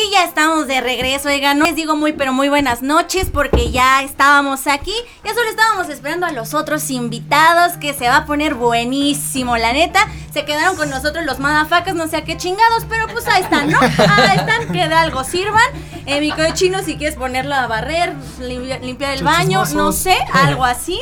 Y ya estamos de regreso, oigan, no les digo muy pero muy buenas noches porque ya estábamos aquí, ya solo estábamos esperando a los otros invitados que se va a poner buenísimo, la neta, se quedaron con nosotros los madafacas, no sé a qué chingados, pero pues ahí están, ¿no? Ahí están, que de algo sirvan, eh, mi querido chino si quieres ponerlo a barrer, limpiar, limpiar el baño, no sé, algo así,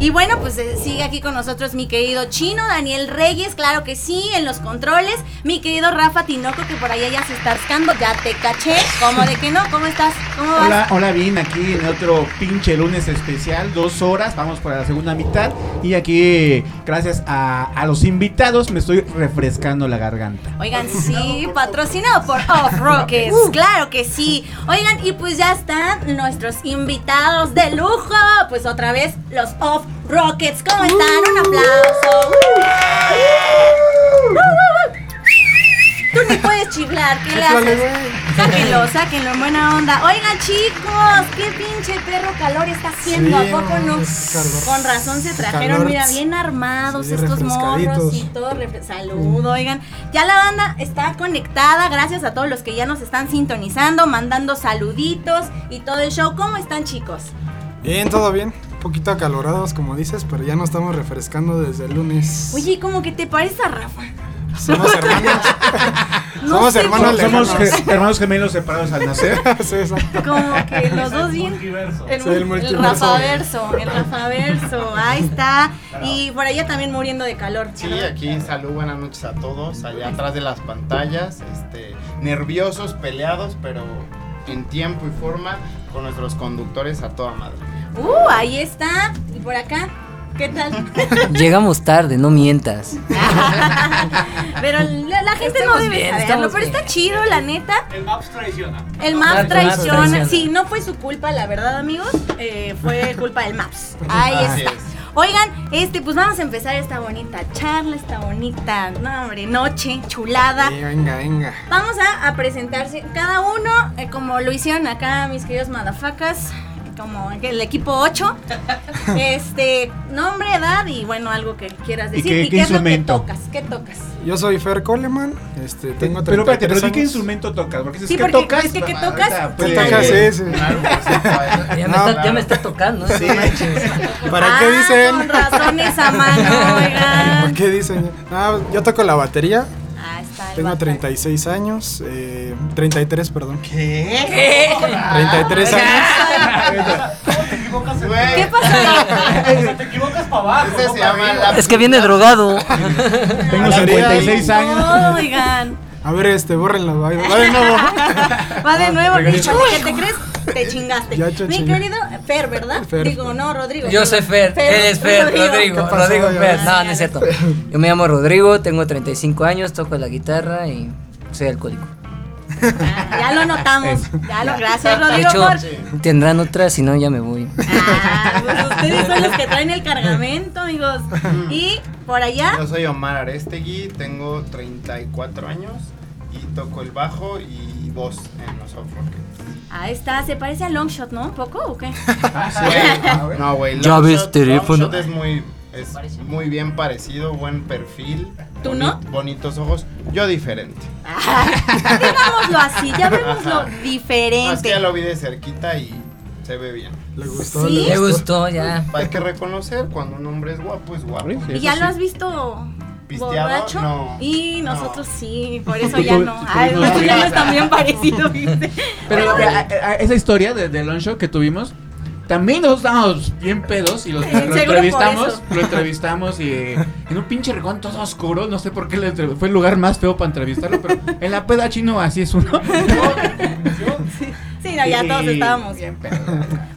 y bueno, pues eh, sigue aquí con nosotros mi querido chino, Daniel Reyes, claro que sí, en los controles, mi querido Rafa Tinoco que por allá ya se está rascando, ya te caché, ¿cómo de que no? ¿Cómo estás? ¿Cómo vas? Hola, hola, bien, aquí en otro pinche lunes especial, dos horas, vamos para la segunda mitad. Y aquí, gracias a, a los invitados, me estoy refrescando la garganta. Oigan, sí, patrocinado por Off Rockets, claro que sí. Oigan, y pues ya están nuestros invitados de lujo. Pues otra vez, los Off Rockets. ¿Cómo están? Un aplauso. Uh, uh, uh. Tú ni puedes chiflar, ¿qué le haces? Sáquenlo, sáquenlo en buena onda. Oigan, chicos, qué pinche perro calor está haciendo, Sí, ¿a poco no? Con razón se trajeron, Calor. mira, bien armados Sí, estos morros y todo. Saludo, oigan. Ya la banda está conectada, gracias a todos los que ya nos están sintonizando, mandando saluditos y todo el show. ¿Cómo están, chicos? Bien, todo bien. Un poquito acalorados, como dices, pero ya nos estamos refrescando desde el lunes. Oye, ¿cómo que te parece a Rafa? Somos hermanos. No Somos sé hermanos. Somos lejanos. hermanos gemelos separados al nacer. sí. Como que los dos bien. El, Sí, el el. Rafaverso, el Rafaverso, ahí está. Y por allá también muriendo de calor. Sí, aquí salud, buenas noches a todos, allá atrás de las pantallas, este, nerviosos, peleados, pero en tiempo y forma con nuestros conductores a toda madre. Uh, ahí está. Y por acá, ¿qué tal? Llegamos tarde, no mientas. pero la, la gente no debe bien, saberlo, pero bien. está chido, la neta. El Maps traiciona. El Maps traiciona. traiciona. Sí, no fue su culpa, la verdad, amigos. Eh, fue culpa del Maps. Ahí está. es. Oigan, este, pues vamos a empezar esta bonita charla, esta bonita, no, hombre, noche, chulada. Sí, venga, venga. Vamos a, a presentarse cada uno, eh, como lo hicieron acá mis queridos madafacas, como el equipo 8. este, nombre, edad y bueno, algo que quieras ¿Y decir. qué- ¿Y qué qué, es lo que instrumento? tocas? ¿Qué tocas? Yo soy Fer Coleman. Este, tengo 33 Pero espérate, pero ¿de qué instrumento tocas? Porque dices Sí, que porque tocas. es que ¿qué tocas? pues, ¿Qué tocas? Sí, sí. Claro, por supuesto. Ya, No, me, está, claro. ya me está tocando. ¿eh? Sí. ¿Para Ah, qué dicen? Con razón esa mano, ¿Para qué dicen? Ah, yo toco la batería. Ah, está el Tengo vato. 36 años. Eh, 33, perdón. ¿Qué? 33 años. Güey, ¿Qué pasó? Te equivocas para abajo. Ese se llama la... Es que viene drogado. Tengo La 56 años. No, oigan. A ver, este, bórrenlo. Va va de nuevo. Va de nuevo, ¿qué te crees? Te chingaste. Ya te Mi querido Fer, ¿verdad? Fer. Digo, no, Rodrigo. Yo soy Fer, él es Fer, Rodrigo. Rodrigo Ya Fer. No, no es cierto. Yo me llamo Rodrigo, tengo 35 años, toco la guitarra y soy alcohólico. Ah, ya lo notamos. Ya lo, gracias, De Rodrigo. hecho, por- tendrán otras, si no ya me voy. Ah, pues ustedes son los que traen el cargamento, amigos. Y por allá, Yo soy Omar Arestegui, tengo 34 años y toco el bajo y voz en los off rockets. ahí está, se parece a Longshot, ¿no? ¿Un poco o qué? Güey, no, güey. Ya Longshot- ves, teléfono. Longshot es muy, es muy bien parecido, buen perfil. ¿Tú boni- no? Bonitos ojos. Yo diferente. Ah, digámoslo así, ya vemos lo Ajá. No, es que diferente. ya lo vi de cerquita y se ve bien. Le gustó, Sí. le gustó ya. Hay que reconocer cuando un hombre es guapo, es guapo. ¿Y ya lo has visto ¿Pisteado? borracho? No. Y No. nosotros sí, por eso ya no. Ay, tú- los tú- chilenos también parecido, ¿viste? Pero a- a- a- esa historia de, de Long Show que tuvimos, también nosotros estábamos bien pedos y lo, lo entrevistamos, lo entrevistamos y eh, en un pinche rincón todo oscuro, no sé por qué le fue el lugar más feo para entrevistarlo, pero en la peda chino así es uno. Sí, no, ya todos estábamos. bien pedos.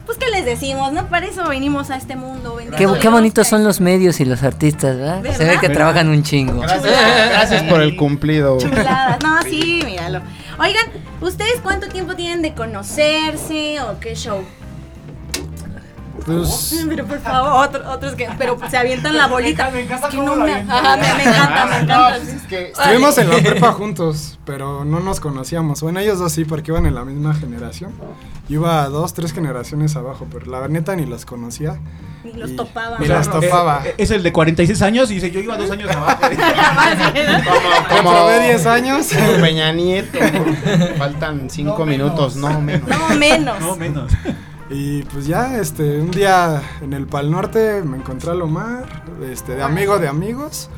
Pues, ¿qué les decimos? ¿No? Para eso venimos a este mundo. Qué, qué bonitos son los medios y los artistas, ¿verdad? Se ve ¿Verdad? que trabajan un chingo. Gracias, gracias por el cumplido. Chuladas. No, sí, míralo. Oigan, ¿Ustedes cuánto tiempo tienen de conocerse o qué show? Pues, Pero por favor, otro- otros que pero se avientan la bolita. Me encanta no me, ajá, me, me encanta, me No, encanta. pues es que estuvimos en la prepa juntos, pero no nos conocíamos. Bueno, ellos dos sí, porque iban en la misma generación. Yo iba a dos, tres generaciones abajo, pero la neta ni los conocía. Ni los topaba. Ni O sea, las topaba. eh, Es el de 46 años y dice, yo iba dos años abajo. como, como Comprobé 10 años. como Peña Nieto. Faltan cinco minutos, no menos. No, menos. No, menos. Y pues ya, este, un día en el Pal Norte me encontré a Lomar, este, de amigo de amigos.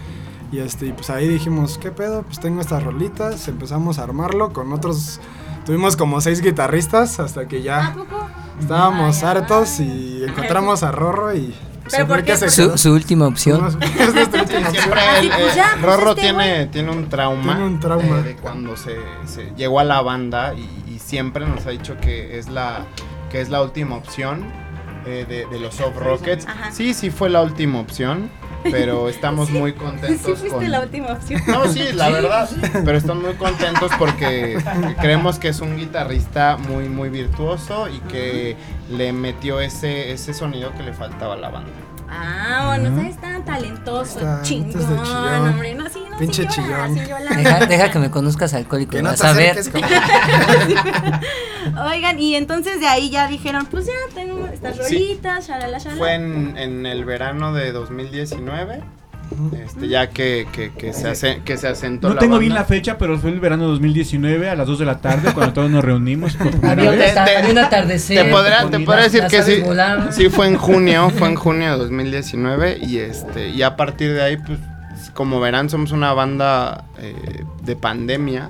Y este, y pues ahí dijimos, ¿qué pedo? Pues tengo estas rolitas, empezamos a armarlo con otros, tuvimos como seis guitarristas hasta que ¿A ya estábamos Ay, hartos y encontramos a Rorro y ¿Pero por qué? Su, su última opción. Es nuestra última opción. Siempre sí, el, eh, ya, Rorro tiene, tiene un trauma, Tiene un trauma. eh, de cuando se, se llegó a la banda y, y siempre nos ha dicho que es la, que es la última opción eh, de, de los Soft Rockets. Ajá. Sí, sí fue la última opción, pero estamos muy Sí contentos fuiste con... la última opción. No, sí, la verdad, pero están muy contentos porque creemos que es un guitarrista muy, muy virtuoso y que le metió ese, ese sonido que le faltaba a la banda. Ah, bueno, ¿sabes? Tan talentoso, chingón, hombre. No, sí, no, Pinche chillón. Deja, deja que me conozcas alcohólico. Que no vas a ver. Oigan, y entonces de ahí ya dijeron, pues ya tengo estas Sí. rolitas, shalala, shalala. Fue en, en el verano de 2019, este, ya que, que, que se, hace, que se asentó No la tengo banda. bien la fecha, pero fue el verano de 2019 a las 2 de la tarde cuando todos nos reunimos por primera vez. Te- atardecer. Te podrá, te Las podrá decir que sí. Sí, fue en junio, fue en junio de 2019 y este y a partir de ahí, pues, como verán, somos una banda eh, de pandemia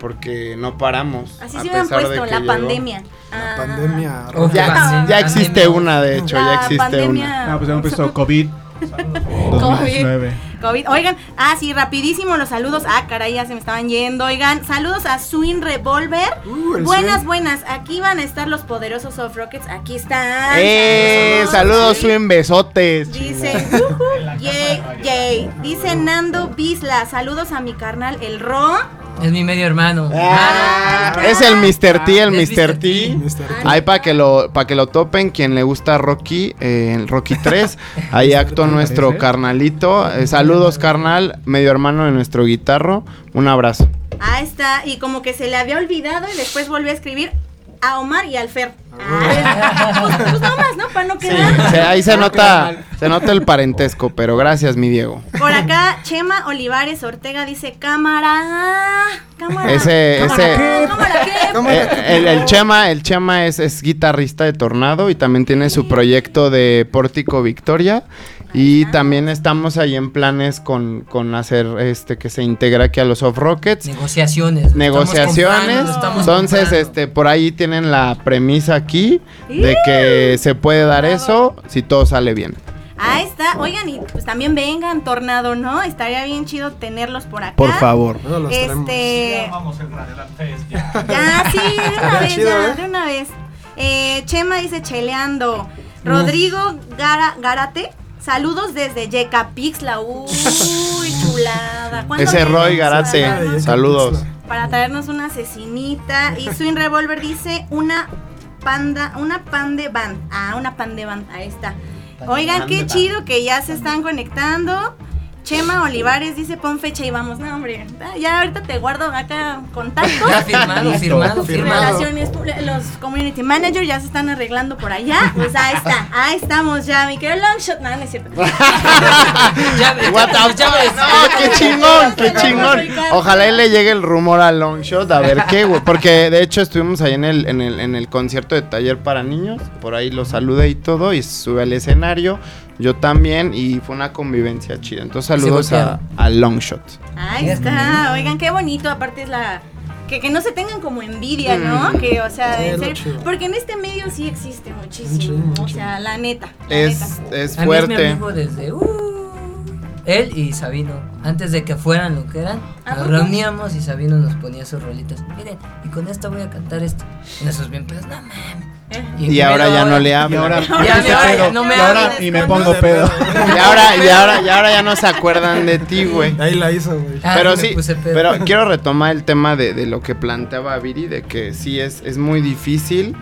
porque no paramos. Así a se hubieran pesar de puesto, que la llegó. pandemia. La Ah. pandemia. Uf, Rorro. Ya, Pandemia. ya existe una, de hecho, ya La existe pandemia. una. Ah, pues hemos puesto COVID 2019. COVID. Oigan, ah, sí, rapidísimo los saludos. Ah, caray, ya se me estaban yendo. Oigan, saludos a Swing Revolver. Uh, buenas, swing. buenas. Aquí van a estar los poderosos Soft Rockets. Aquí están. ¡Eh! Saludos, Sí. Swin, besotes. Dice, ujú, yay, yay. Dice Nando Bisla, saludos a mi carnal, el Ro. Es mi medio hermano. Ah, es el Mr. T, el Es Mr. T. Mr. T. Ahí para que lo para que lo topen quien le gusta Rocky, eh, el Rocky 3, ahí actuó nuestro carnalito. Eh, saludos carnal, medio hermano de nuestro guitarro. Un abrazo. Ahí está, y como que se le había olvidado y después volvió a escribir a Omar y al Fer. Ah, pues, pues no más, ¿no? Para no Sí, quedar. ahí se nota se nota el parentesco, pero gracias mi Diego. Por acá, Chema Olivares Ortega dice, cámara, cámara. Ese ese ¿Cámara qué? ¿Cómo? Eh, el, el Chema, el Chema es, es guitarrista de Tornado y también tiene su proyecto de Pórtico Victoria. Y también estamos ahí en planes con, con hacer este que se integra aquí a los Off Rockets. Negociaciones. Negociaciones. Comprando, Entonces, comprando. este, por ahí tienen la premisa aquí de que se puede dar eso si todo sale bien. Ahí está, oigan, y pues también vengan, Tornado, ¿no? Estaría bien chido tenerlos por acá. Por favor. Luego los. Este. Vamos el Radioland Fest ya. Ya, sí, de una vez, chido, ya, ¿eh? de una vez. Eh, Chema dice cheleando. Rodrigo Gara- Garate, saludos desde Yecapixla. Uy, chulada. ¿Cuándo Ese Roy para Garate. darnos- Saludos. Para traernos una asesinita. Y Swing Revolver dice una panda, una pan de band. Ah, una pan de band, ahí está. Oigan, qué chido que ya se están conectando. Chema Olivares dice pon fecha y vamos. No, hombre, ya ahorita te guardo acá contactos. Ya firmado, firmado, firmado. Los community managers ya se están arreglando por allá. Pues ahí está, ahí estamos ya, mi querido Longshot. No, no es cierto. Ya, me- What the ya me- fuck? No, qué chingón, qué chingón. Ojalá y le llegue el rumor a Longshot a ver qué, güey. Porque de hecho estuvimos ahí en el, en el, en el concierto de taller para niños. Por ahí lo saludé y todo. Y sube al escenario. Yo también. Y fue una convivencia chida. Entonces saludos a, a Longshot. Ahí está, oigan, qué bonito. Aparte es la. Que, que no se tengan como envidia, ¿no? Mm. Que, o sea, Sí, en serio. Porque en este medio sí existe muchísimo. Mucho, O sea, la neta. La Es, neta. es A mí es mi fuerte. amigo desde. uh, él y Sabino. Antes de que fueran lo que eran, ¿A nos reuníamos y Sabino nos ponía sus rolitas. Miren, y con esto voy a cantar esto. Y nosotros bien, no mames. Y ahora ya no le me me y ahora y me con- pongo pedo. Y ahora, y ahora, y ahora ya no se acuerdan de ti, güey. Ahí la hizo, güey. Ah, pero me sí, puse pedo. pero quiero retomar el tema de, de lo que planteaba Viri, de que sí es, es muy difícil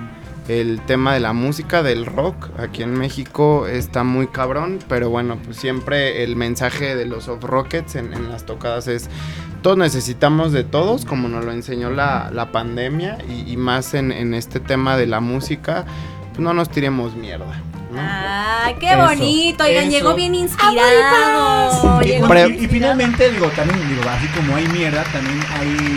el tema de la música, del rock. Aquí en México está muy cabrón, pero bueno, pues siempre el mensaje de los Off Rockets en, en las tocadas es, todos necesitamos de todos, como nos lo enseñó la, la pandemia, y, y más en, en este tema de la música, pues no nos tiremos mierda. ¿no? Ay, qué Eso, bonito. Oigan, eso. llegó bien inspirado. Llegó y finalmente, digo, también, digo, así como hay mierda, también hay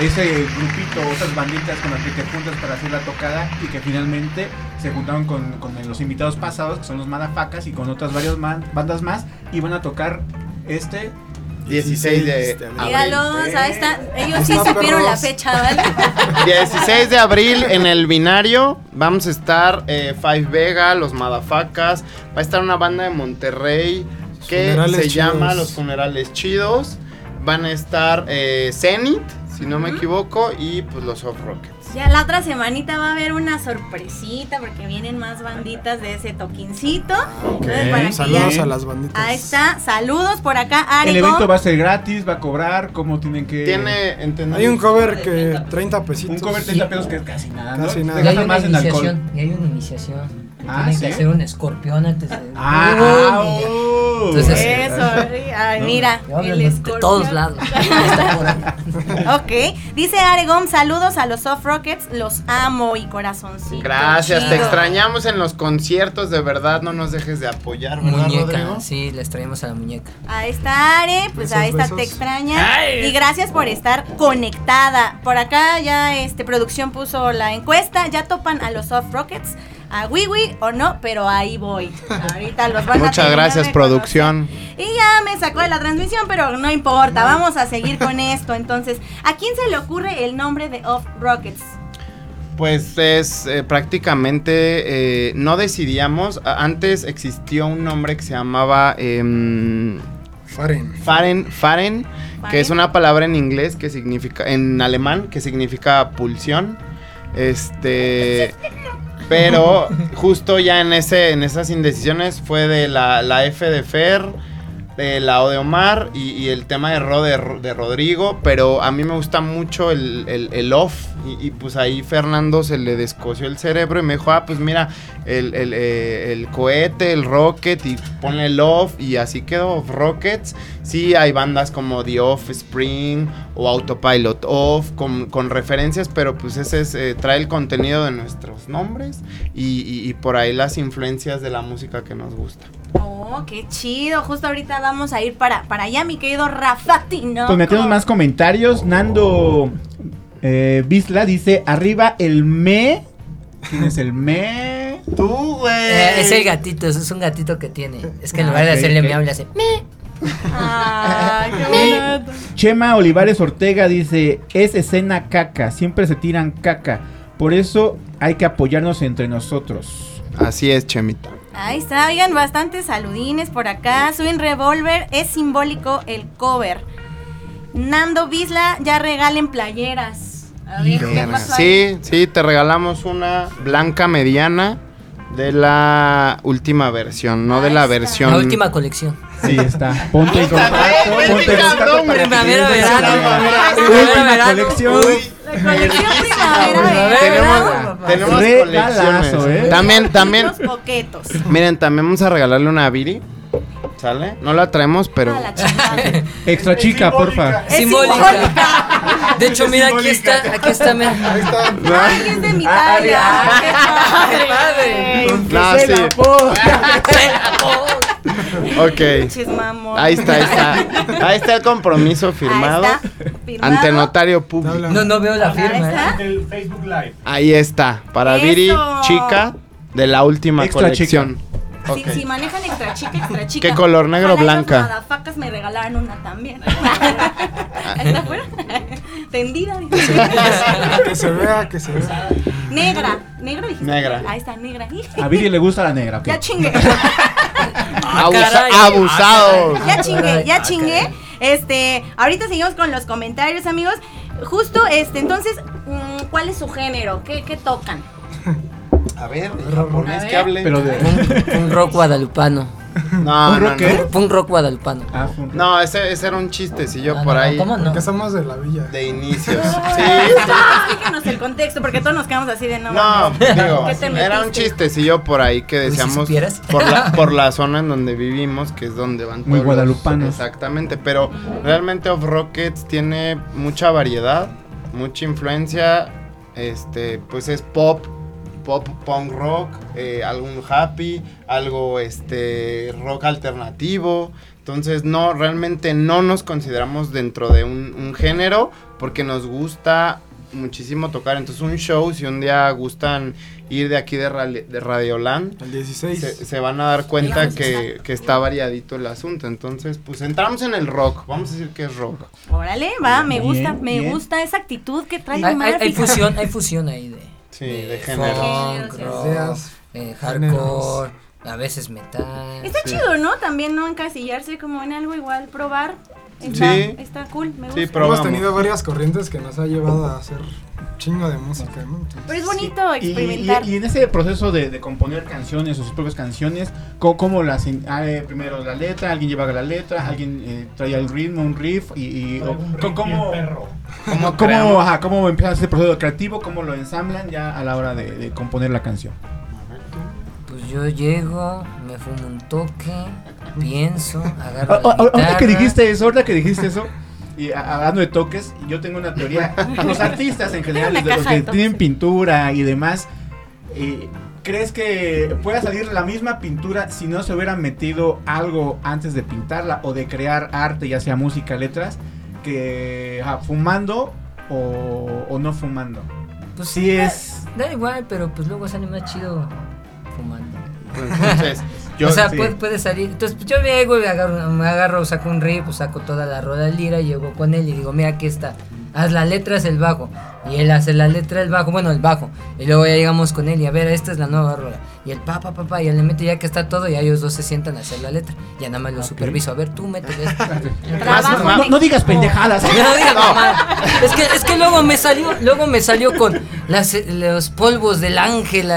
ese grupito, otras banditas con las que te juntas para hacer la tocada y que finalmente se juntaron con, con los invitados pasados, que son los Madafacas, y con otras varias man- bandas más, y van a tocar este 16 de abril. Míralos, ahí está. Ellos sí supieron la fecha, ¿vale? 16 de abril en el binario vamos a estar eh, Five Vega, los Madafacas, va a estar una banda de Monterrey que Funerales se Chidos. llama Los Funerales Chidos, van a estar eh, Zenith, si no me equivoco, y pues los Off Rockets. Ya la otra semanita va a haber una sorpresita porque vienen más banditas de ese toquincito. Entonces, para que Saludos ya- a las banditas. Ahí está, saludos por acá, El Arigo. evento va a ser gratis, va a cobrar, ¿cómo tienen que...? Tiene, entendemos. Hay un cover que 30 pesitos. un cover de 30 pesos que es casi nada, ¿no? Casi nada. Y hay una más en alcohol. iniciación. Y hay una iniciación. Ah, tienen ¿sí? que hacer un escorpión antes de. Ah, ah, uh. Entonces, Eso, ay, mira, el de escorpión. todos lados. Ok, dice Aregón, saludos a los Soft Rockets, los amo y corazoncito. Gracias, te extrañamos en los conciertos, de verdad, no nos dejes de apoyar, ¿verdad, Rodrigo? Muñeca, sí, les traemos a la muñeca. Ahí está Are, pues Besos, ahí está, besos. te extraña. Y gracias por estar conectada. Por acá ya este producción puso la encuesta, ya topan a los Soft Rockets, a Wiwi o no, pero ahí voy. Ahorita los van a Muchas terminar gracias, producción. Y ya me sacó de la transmisión, pero no importa, vamos a seguir con esto. Entonces, ¿a quién se le ocurre el nombre de Off Rockets? Pues es eh, prácticamente, eh, no decidíamos, A- antes existió un nombre que se llamaba em, Faren. Faren, Faren, que es una palabra en inglés que significa, en alemán, que significa pulsión. Este, pero justo ya en ese, en esas indecisiones fue de la, la F de Fer, de la O de Omar y, y el tema de Ro de, de Rodrigo, pero a mí me gusta mucho el, el, el off. Y, y, pues ahí Fernando se le descoció el cerebro y me dijo, ah, pues mira, el, el, eh, el cohete, el rocket y ponle el off y así quedó Off Rockets. Sí, hay bandas como The Offspring o Autopilot Off con, con referencias, pero pues ese es, eh, trae el contenido de nuestros nombres y, y- y por ahí las influencias de la música que nos gusta. Oh, qué chido. Justo ahorita vamos a ir para, para allá, mi querido Rafatino. Pues metemos más comentarios. Nando eh, Bisla dice: Arriba el me. ¿Quién es el me? Tú, güey. Eh, es el gatito, es un gatito que tiene. Es que en Ah, lugar de hacerle miau, le hace me. Ay, qué bonito. Chema Olivares Ortega dice: Es escena caca. Siempre se tiran caca. Por eso hay que apoyarnos entre nosotros. Así es, Chemita. Ahí está, oigan, bastantes saludines por acá. Swing Revolver es simbólico el cover. Nando Bisla ya regalen playeras. A ver, ¿qué pasó ahí? Sí, sí, te regalamos una blanca mediana de la última versión, no de la versión. La última colección. Sí, está. Ponte en contacto. Ponte en contacto primavera, verano, Última colección. La colección primavera, ¿verdad? Tenemos, tenemos colecciones. ¿eh? También, también, miren, también vamos a regalarle una Viri. ¿Sale? No la traemos, pero. A la chingada. Extra chica, porfa. Es Simbólica. De hecho, mira, aquí está, aquí está, mira. Ay, es de mi Ah, talla. ah. Ok. Ahí está, ahí está. Ahí está el compromiso firmado. Ahí está, firmado. Ante notario público. No, no veo la Ahí firma. está. ¿eh? El Facebook Live. Ahí está. Para Eso. Viri, chica de la última Extra colección. Si, Si manejan extra chica, extra chica. ¿Qué color, negro o blanca? Los madafacas me regalaron una también. Ahí está afuera. Tendida. Que se vea, que se vea. Negra. ¿Negra dijiste? Negra. Ahí está, negra. A Viri le gusta la negra. ok. Ya chingue. Abusa- caray. abusados. Ya chingue, ya Ah, chingue. caray. Este, ahorita seguimos con los comentarios, amigos. Justo, este, entonces, mm, ¿cuál es su género? ¿Qué, qué tocan? A ver, en japonés que hable. Pero de. Un, un rock guadalupano. No, ¿Un no, rock qué? no. Un rock guadalupano. Ah, fue un- No, ese, ese era un chistecillo Ah, por no, ahí. ¿Cómo no? Porque somos de la villa. De inicios. Sí, Explíquenos el contexto, porque todos nos quedamos así de no. No, digo, ¿Qué te era un chistecillo por ahí que Uy, si decíamos supieras. por la, por la zona en donde vivimos, que es donde van Muy guadalupanos. Exactamente, pero realmente Off Rockets tiene mucha variedad, mucha influencia, este, pues es pop, pop punk rock, eh, algún happy, algo este rock alternativo. Entonces no, realmente no nos consideramos dentro de un, un género porque nos gusta muchísimo tocar. Entonces un show, si un día gustan ir de aquí de, Rali- de Radioland, El 16. se, se van a dar cuenta que, que está variadito el asunto. Entonces, pues entramos en el rock. Vamos a decir que es rock. Órale, va, me Bien, gusta, me bien. gusta esa actitud que trae Hay, fusión, hay fusión ahí de, Sí, de género. funk, Géneros, rock, ideas, eh, géneros. hardcore, a veces metal. Está Sí. chido, ¿no? También no encasillarse como en algo igual, probar. Está, Sí. está cool, me gusta. Sí, pero- Hemos tenido varias corrientes que nos ha llevado a hacer chingo de música, ¿no? Entonces, Pero es bonito Y- experimentar. Y, y en ese proceso de, de componer canciones o sus propias canciones, ¿cómo, cómo las ah, eh, primero la letra, alguien lleva la letra, alguien eh, trae el ritmo, un riff y, y- o- ¿cómo, cómo, ¿Cómo ajá, cómo empieza ese proceso creativo, cómo lo ensamblan ya a la hora de, de componer la canción? Pues yo llego, me fumo un toque, pienso, agarro Ah, la ah, Ahorita que dijiste eso, ahorita que dijiste eso, y hablando de toques, yo tengo una teoría. Los artistas en general, los que de tienen pintura y demás, eh, ¿crees que pueda salir la misma pintura si no se hubiera metido algo antes de pintarla o de crear arte, ya sea música, letras, que fumando o, o no fumando? Pues Sí es... Da igual, pero pues luego sale más chido. Entonces, yo o sea, sí. puede, puede salir. Entonces, pues, yo llego y agarro, me agarro, saco un riff, pues, saco toda la de lira, llego con él y digo, mira, aquí está. Haz la letra, es el bajo. Y él hace la letra, el bajo, bueno, el bajo. Y luego ya llegamos con él y a ver, esta es la nueva rola. Y el pa, pa, pa, pa, y él le mete ya que está todo y ya ellos dos se sientan a hacer la letra. Ya nada más lo superviso. A ver, tú en No, no digas pendejadas. No diga mamá. Es que, es que luego me salió, luego me salió con las, los polvos del ángel.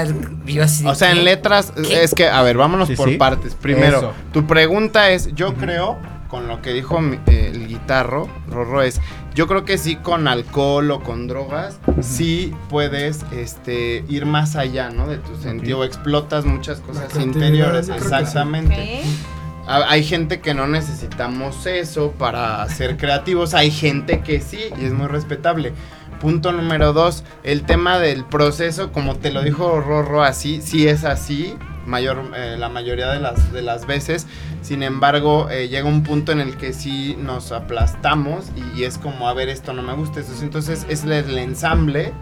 yo así, O sea, en letras, ¿Qué? es que, a ver, vámonos Sí, por sí. partes. Primero, Eso. tu pregunta es, yo creo, con lo que dijo mi- eh, el guitarro, Rorro, es, yo creo que sí con alcohol o con drogas, sí puedes este, ir más allá, ¿no? De tu sentido, explotas muchas cosas interiores, exactamente. Hay gente que no necesitamos eso para ser creativos, hay gente que sí y es muy respetable. Punto número dos, el tema del proceso, como te lo dijo Rorro, así, sí es así, mayor, eh, la mayoría de las, de las veces. Sin embargo, eh, llega un punto en el que sí nos aplastamos y, es como, a ver, esto no me gusta. Entonces es el ensamble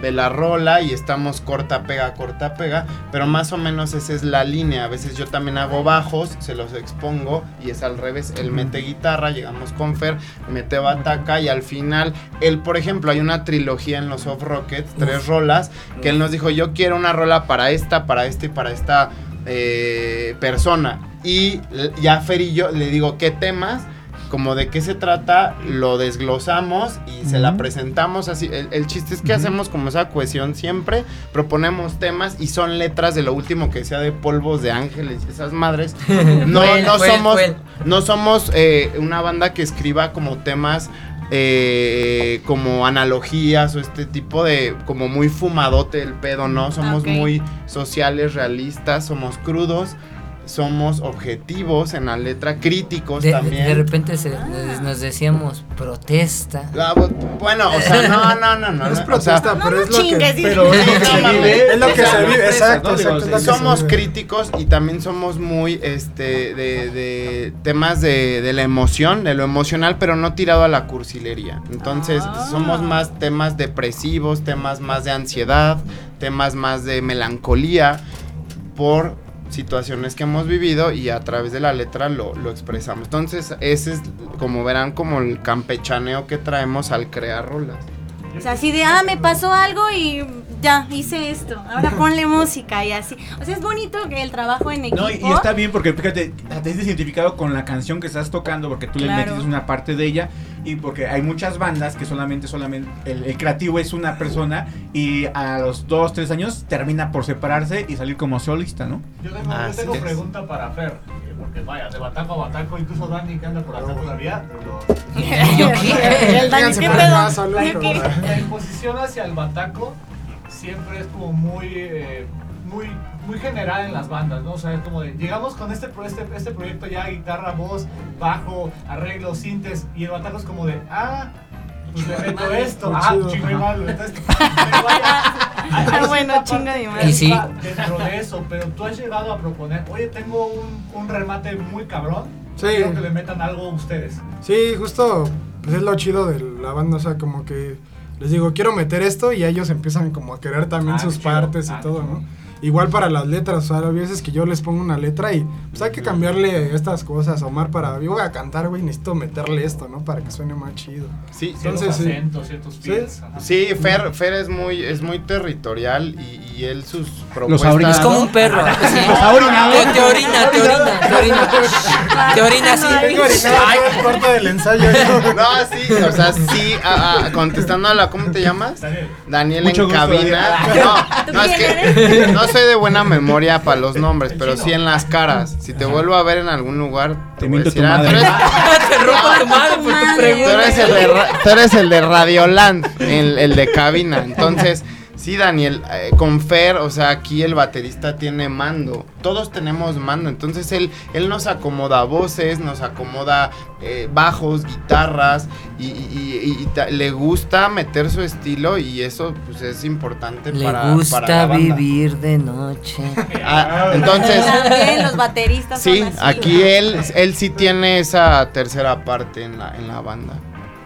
de la rola y estamos corta, pega, corta, pega, pero más o menos esa es la línea. A veces yo también hago bajos, se los expongo y es al revés. Él mete guitarra, llegamos con Fer, mete bataca y al final, él, por ejemplo, hay una trilogía en los Off Rockets, tres rolas, que él nos dijo, yo quiero una rola para esta, para esta y para esta eh, persona. Y ya Fer y yo le digo, ¿qué temas? Como de qué se trata, lo desglosamos y se la presentamos así. El, el chiste es que hacemos como esa cohesión siempre, proponemos temas y son letras de lo último que sea de polvos de ángeles y esas madres. No, no somos, no somos eh, una banda que escriba como temas eh, como analogías o este tipo de como muy fumadote el pedo, ¿no? Somos muy sociales, realistas, somos crudos, somos objetivos en la letra, críticos De, también. de repente se- nos, nos decíamos protesta. Bu- bueno, o sea, no, no, no, no. Es protesta, sea, No, pero no es lo chingues, que... Pero es lo que se vive. Es lo que o sea, se vive, no fresas, exacto, somos críticos y también somos muy este de, de temas de, de la emoción, de lo emocional, pero no tirado a la cursilería. Entonces, Ah. somos más temas depresivos, temas más de ansiedad, temas más de melancolía por situaciones que hemos vivido y a través de la letra lo, lo expresamos. Entonces, ese es, como verán, como el campechaneo que traemos al crear rolas. O sea, así de, ah, me pasó algo y ya, hice esto. Ahora ponle música y así. O sea, es bonito que el trabajo en equipo. No, y, y está bien porque fíjate, te sientes identificado con la canción que estás tocando porque tú Claro. le metes una parte de ella, y porque hay muchas bandas que solamente, solamente el, el creativo es una persona y a los dos, tres años termina por separarse y salir como solista, ¿no? Yo tengo, yo tengo pregunta para Fer, eh, porque vaya, de bataco a bataco, incluso Dani que anda por acá todavía. El Dani, ¿qué pedo? la imposición hacia el bataco siempre es como muy, eh, muy, muy general en las bandas, ¿no? O sea, es como de, llegamos con este, pro- este, este proyecto ya, guitarra, voz, bajo, arreglos, sintes, y el bataco es como de, ah, pues le meto esto, ah, chingo y malo, entonces, hay Ah, bueno, y que madre. Y sí. Dentro de eso, pero tú has llegado a proponer, oye, tengo un, un remate muy cabrón, Sí. quiero que le metan algo ustedes. Sí, justo, pues es lo chido de la banda, o sea, como que les digo, quiero meter esto y ellos empiezan como a querer también Ah, sus chido. partes y Ah, todo, ¿no? Igual para las letras, o sea, hay veces que yo les pongo una letra y pues hay que cambiarle estas cosas, Omar, para, yo voy a cantar, güey, necesito meterle esto, ¿no? Para que suene más chido. Sí, Ciertos Entonces, sí. acentos, ciertos Sí. feels. ajá. Sí, Fer, Fer es muy, es muy territorial y, y él sus Los propuestas. auriculados. Es como un perro. sí. orinado. Te, te orina, te orina, te orina. Te orina así. Corte del ensayo. No, sí, o sea, sí, a- a- contestando a la, ¿cómo te llamas? Daniel. Daniel Mucho en gusto, cabina. Daniel. No, no, es que no soy de buena memoria para los nombres, pero sí en las caras. Si te vuelvo a ver en algún lugar, te, Te voy a tu ah, tú madre. eres, Te rompo tu madre por tu tú eres el de, ra- tú eres el de Radioland, el, el de cabina. Entonces, sí, Daniel, eh, con Fer, o sea, aquí el baterista tiene mando. Todos tenemos mando. Entonces, él, él nos acomoda voces, nos acomoda eh, bajos, guitarras, y, y- y- y ta- le gusta meter su estilo, y eso pues es importante Le para, para la gusta banda. vivir de noche. Ah, entonces, También los bateristas sí, son así, aquí él, él sí tiene esa tercera parte en la, en la banda.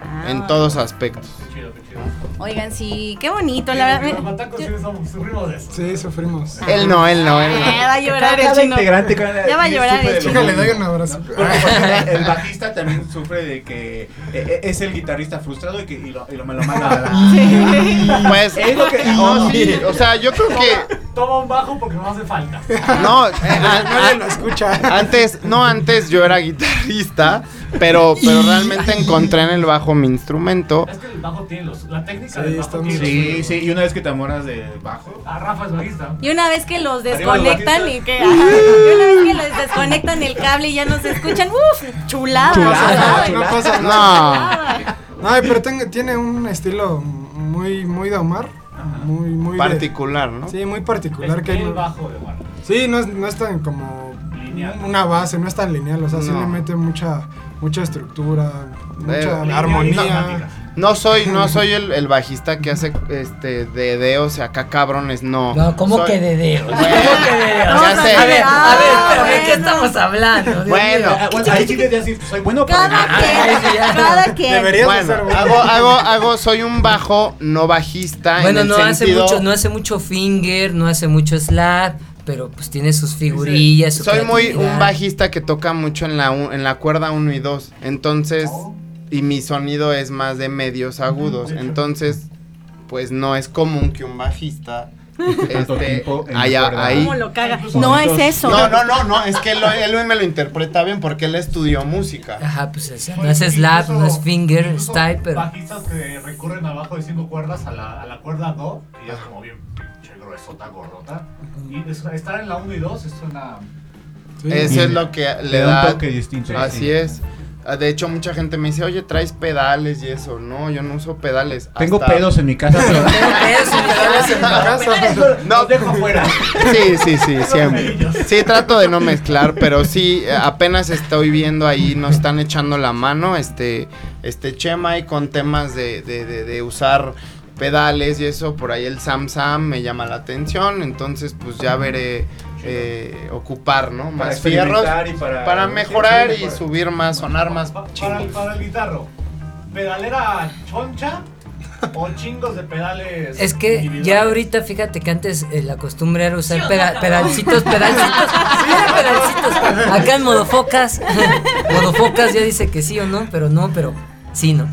Ah. En todos aspectos. Qué chido, qué chido. Oigan, sí, qué bonito, la verdad. Los sí somos- sufrimos de eso. Sí, sufrimos. Él no, él no, él Eh, no. va a llorar el Cada chino. integrante, cada- Ya va a sí llorar el de lo chico. Chica, le doy un abrazo. Porque, el bajista también sufre de que eh, eh, es el guitarrista frustrado y que y lo, y lo- me lo manda a la... Pues, Es lo que- no, sí, o sea, yo creo que, Toma un bajo porque no hace falta. no, eh, Nadie lo escucha. antes, no, antes yo era guitarrista, pero, pero realmente encontré en el bajo mi instrumento. Es que el bajo tiene los, la técnica Sí, del bajo tiene Sí, los- sí, y una vez que te enamoras del bajo... Ah, Rafa es bajista. Y una vez que los los desconectan y que, ajá, y una vez que les desconectan el cable y ya no se escuchan, uff, chulada. No pasa nada. No, pero tengo- tiene un estilo muy, muy de Omar. Muy, muy de- particular, ¿no? Sí, muy particular. Es que el bajo de. Sí, no es, no es tan como Lineal. una base, no es tan lineal, o sea, sí No. le mete mucha mucha estructura, mucha Eh, armonía. No soy, no soy el, el bajista que hace este dedeos acá cabrones, no. No, ¿cómo Soy- que de dedos? Bueno, ¿Cómo que de dedos? ya sé. A ver, a ver, espérame, ¿de qué estamos hablando? Dios Bueno, mío. Ah, bueno, ahí sí te decir, soy bueno para... Cada sí, quien, cada quien. Deberías Bueno, hacer bueno. hago, hago, hago, soy un bajo no bajista. Bueno, en el no hace sentido- mucho, no hace mucho finger, no hace mucho slap, pero pues tiene sus figurillas. su Soy muy un bajista que toca mucho en la, en la cuerda 1 y 2. Entonces, Oh. Y mi sonido es más de medios agudos. Entonces, pues no es común que un bajista este, ahí. ¿Cómo lo caga? No es eso. No, no, no, no, es que él, lo- él me lo interpreta bien porque él estudió música. Ajá, pues sea, no es slap, no es finger, style, pero. Bajistas que recurren abajo de cinco cuerdas a la, a la cuerda do, y ya es como bien pinche gruesota, gordota. Y es- estar en la 1 y 2 es una. Sí. Eso es lo que le da un toque distinto. Así sí. es. Ah, De hecho, mucha gente me dice, oye, traes pedales y eso. No, yo no uso pedales. Tengo Hasta- pedos en mi casa, pero... Eso, en mi casa. No, dejo afuera. Sí, sí, sí, siempre. Sí, trato de no mezclar, pero sí, apenas estoy viendo ahí, nos están echando la mano, este, este Chema y con temas de, de, de, de usar pedales y eso, por ahí el Sam Sam me llama la atención, entonces pues ya veré eh, ocupar, ¿no? Para Más fierros y para- para mejorar y para- subir más, sonar más Pa- para, para el guitarro, ¿pedalera choncha o chingos de pedales? Es que ya ahorita, fíjate que antes eh, la costumbre era usar peda- pedalcitos, pedalcitos, pedalcitos. Acá en Modofocas, Modofocas ya dice que sí o no, pero no, pero Sí, ¿no?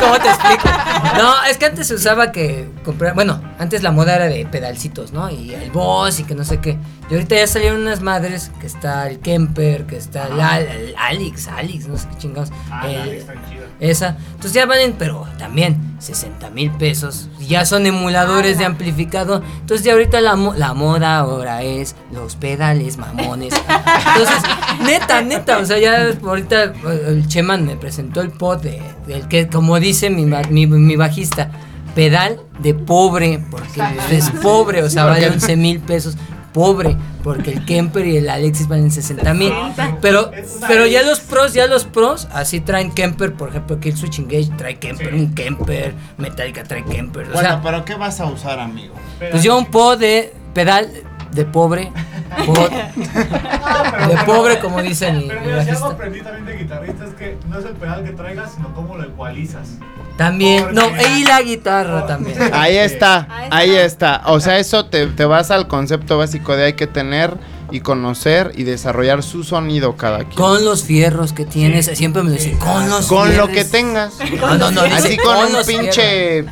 ¿Cómo te explico? No, es que antes se usaba que comprar, bueno, antes la moda era de pedalcitos, ¿no? Y el boss y que no sé qué. Y ahorita ya salieron unas madres que está el Kemper, que está el, Al- el Alex, Alex, no sé qué chingados. Ah, la el- está chida. esa. Entonces ya valen, pero también 60 mil pesos. Ya son emuladores de amplificador. Entonces ya ahorita la, mo- la moda ahora es los pedales mamones. Entonces, neta, neta. O sea, ya ahorita eh, el Cheman me presentó el pod de, del que, como dice mi, mi, mi bajista, pedal de pobre, porque es pobre, o sea, vale 11 mil pesos. Pobre, porque el Kemper y el Alexis valen 60 mil. Pero, pero ya los pros, ya los pros, así traen Kemper, por ejemplo, Kill Switch Engage trae Kemper, un Kemper, Metallica trae Kemper. O Bueno, sea, pero ¿qué vas a usar, amigo? pues yo un po de pedal de pobre, de pobre, como dice mi, Pero mi mira, si algo aprendí también de guitarrista es que no es el pedal que traigas, sino cómo lo ecualizas. También, no, y la guitarra también. Ahí está, Ahí está. O sea, eso te, te vas al concepto básico de hay que tener y conocer y desarrollar su sonido cada quien. Con los fierros que tienes, siempre me dicen, con los Con lo que tengas. No, no, no, Así dice, con un pinche...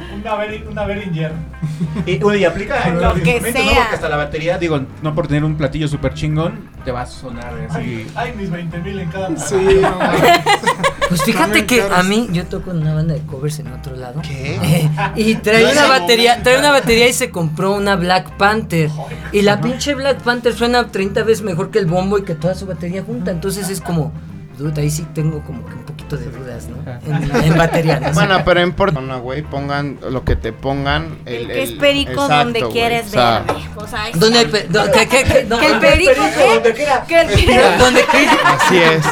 Una Behringer. Y, bueno, y aplica en Lo que instrumentos, ¿no? sea. Porque hasta la batería, digo, no por tener un platillo súper chingón, te va a sonar así. Ay, ay, mis 20 mil en cada Sí, no. Pues fíjate que a mí, yo toco en una banda de covers en otro lado. ¿Qué? y trae una batería, trae una batería y se compró una Black Panther. Y la pinche Black Panther suena 30 veces mejor que el bombo y que toda su batería junta. Entonces es como, dude, ahí sí tengo como que un poquito de dudas, ¿no? En, en batería. ¿no? Bueno, pero en Portona, güey, pongan lo que te pongan. El, El, que es el- perico exacto, donde güey. quieres O sea, verme. O sea, ¿Dónde hay pe- do- ¿Qué, qué, qué? No, Que el ¿dónde hay perico, ¿qué? donde quiera. Que el perico. ¿Dónde qué? Así es.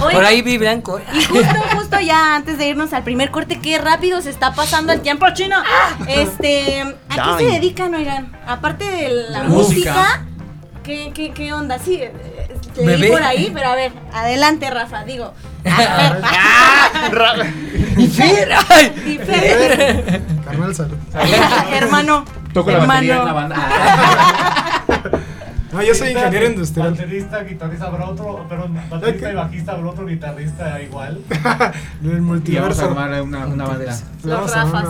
Oye, Por ahí vi blanco. Y justo, justo ya antes de irnos al primer corte, qué rápido se está pasando el tiempo chino. Este, ¿a qué se dedican, oigan? Aparte de la La música, música. ¿qué, qué, qué onda? Sí, leí Bebé. por ahí, pero a ver, adelante, Rafa, digo. A ver, Ah, ra- Y Fer, ay. y Fer, Carnal, salud. hermano, Toco la batería en la banda. Ah. No, yo soy ingeniero industrial. Baterista, guitarrista, habrá otro, perdón, baterista y bajista, habrá otro guitarrista igual. Del Y vamos a multiverso. armar una, una bandera. Los Rafas.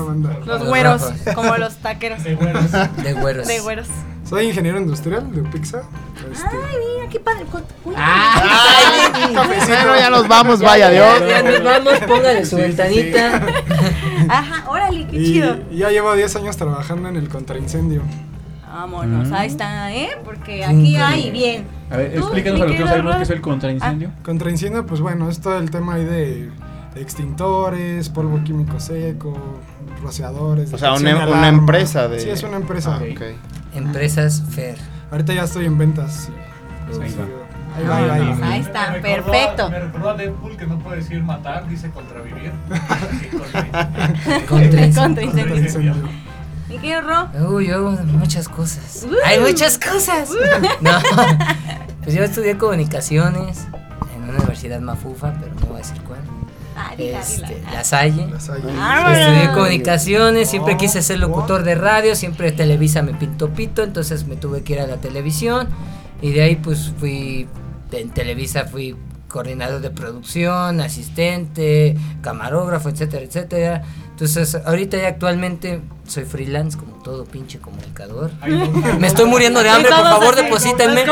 Los güeros, como los taqueros. De güeros. De güeros. De güeros. Soy ingeniero industrial de Pixar. Este, Ay, mira, qué padre. Uy, Ay, bueno, ya nos vamos, vaya Ya, Dios. ya nos vamos, póngale su Sí, sí, ventanita. Ajá, órale, qué y, chido. ya llevo 10 años trabajando en el contraincendio. Vámonos, ahí está, ¿eh? Porque aquí hay bien. A ver, explícanos a los que no sabemos qué es el contraincendio. Contraincendio, pues bueno, es todo el tema ahí de extintores, polvo químico seco, rociadores. O sea, una, una empresa de. Sí, es una empresa. Ah, ok. Empresas Fer. Ahorita ya estoy en ventas. sí. Pues ahí. Ahí va, ahí va, ahí va. Ahí está, Me recordó a- perfecto. Me recordó a Deadpool que no puede decir matar, dice contravivir. Así, contraincendio. Contra Contra incendio. Mi querido Ro. Uy, yo muchas cosas. Uh. Hay muchas cosas. No. Pues yo estudié comunicaciones en una universidad mafufa, pero no voy a decir cuál. Ah, Este. La Salle. Las hay. Ah, Estudié comunicaciones, siempre Oh, quise ser locutor de radio, siempre Televisa me pintó pito, entonces me tuve que ir a la televisión y de ahí pues fui, en Televisa fui coordinador de producción, asistente, camarógrafo, etcétera, etcétera. Entonces ahorita ya actualmente soy freelance como todo pinche comunicador. Me estoy muriendo de hambre, por favor deposítenme.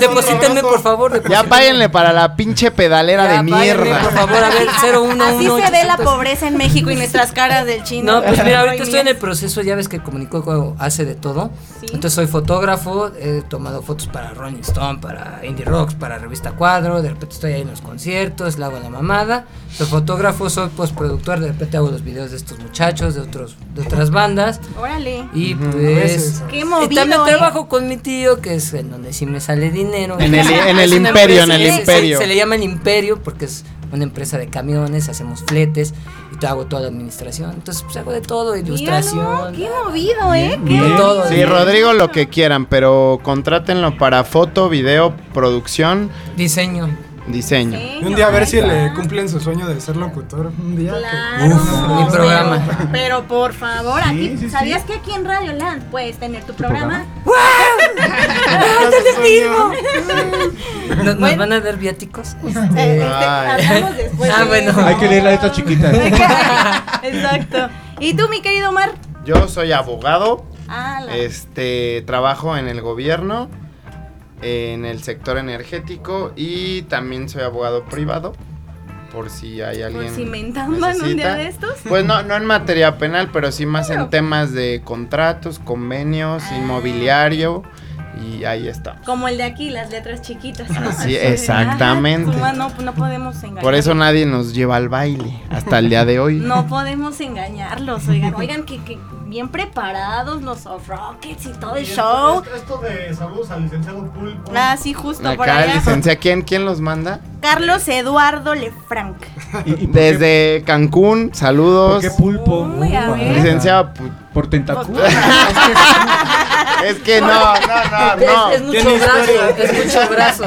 Deposítenme, por favor. Ya páguenle para la pinche pedalera Ya, de mierda. Por favor, a ver, 011 Así se ve la 800. pobreza en México y nuestras caras del chino. No, pues mira, ahorita estoy en el proceso, ya ves que Comunicó hace de todo. Sí. Entonces soy fotógrafo, he tomado fotos para Rolling Stone, para Indie Rocks, para Revista Cuadro, de repente estoy ahí en los conciertos, le hago la mamada. Soy fotógrafo, soy postproductor, de repente hago los videos de estos muchachos, de otros de otras bandas. Órale. Y pues... Qué Y movido. también ¿eh? trabajo con mi tío, que es en donde sí me sale dinero. En el- en el Es una imperio, en empresa- el se- imperio. Se, le llama el imperio porque es una empresa de camiones, hacemos fletes y te hago toda la administración. Entonces, pues hago de todo, Míralo, ilustración. Qué movido, ¿eh? De Qué todo. Sí, Rodrigo, lo que quieran, pero contrátenlo para foto, video, producción, Diseño. Diseño. Y un día a ver si le cumplen su sueño de ser locutor. Un día. que- Claro. Uf, mi programa. Pero, pero por favor, aquí, sí, sí. ¿sabías que aquí en Radio Land puedes tener tu programa? ¿Nos, nos Bueno. van a dar viáticos? Eh, este, hablamos después Ah, bueno. eso. Hay que leer las letras chiquitas. Exacto. ¿Y tú, mi querido Omar? Yo soy abogado, Ah, la- este, trabajo en el gobierno, en el sector energético y también soy abogado privado. Por si hay alguien. Por si me entamban un día de estos. Pues no, no en materia penal, pero sí más en temas de contratos, convenios, Ah. inmobiliario. Y ahí está. Como el de aquí, las letras chiquitas. Sí, exactamente. Ah, no, no podemos engañar. Por eso nadie nos lleva al baile hasta el día de hoy. No podemos engañarlos, oigan. Oigan, que, que bien preparados los off rockets y todo el Y show. Esto, esto de saludos al licenciado Pulpo. Ah, sí, justo por Acá, allá. licencia, ¿quién, ¿quién los manda? Carlos Eduardo Lefranc. ¿Y, y por qué- Desde Cancún, ¿Por saludos. qué pulpo? Uy, a ver. Licenciado, pu- Por tentáculo. Es que no, no, no, no. Es, es mucho brazo, historia. es mucho brazo.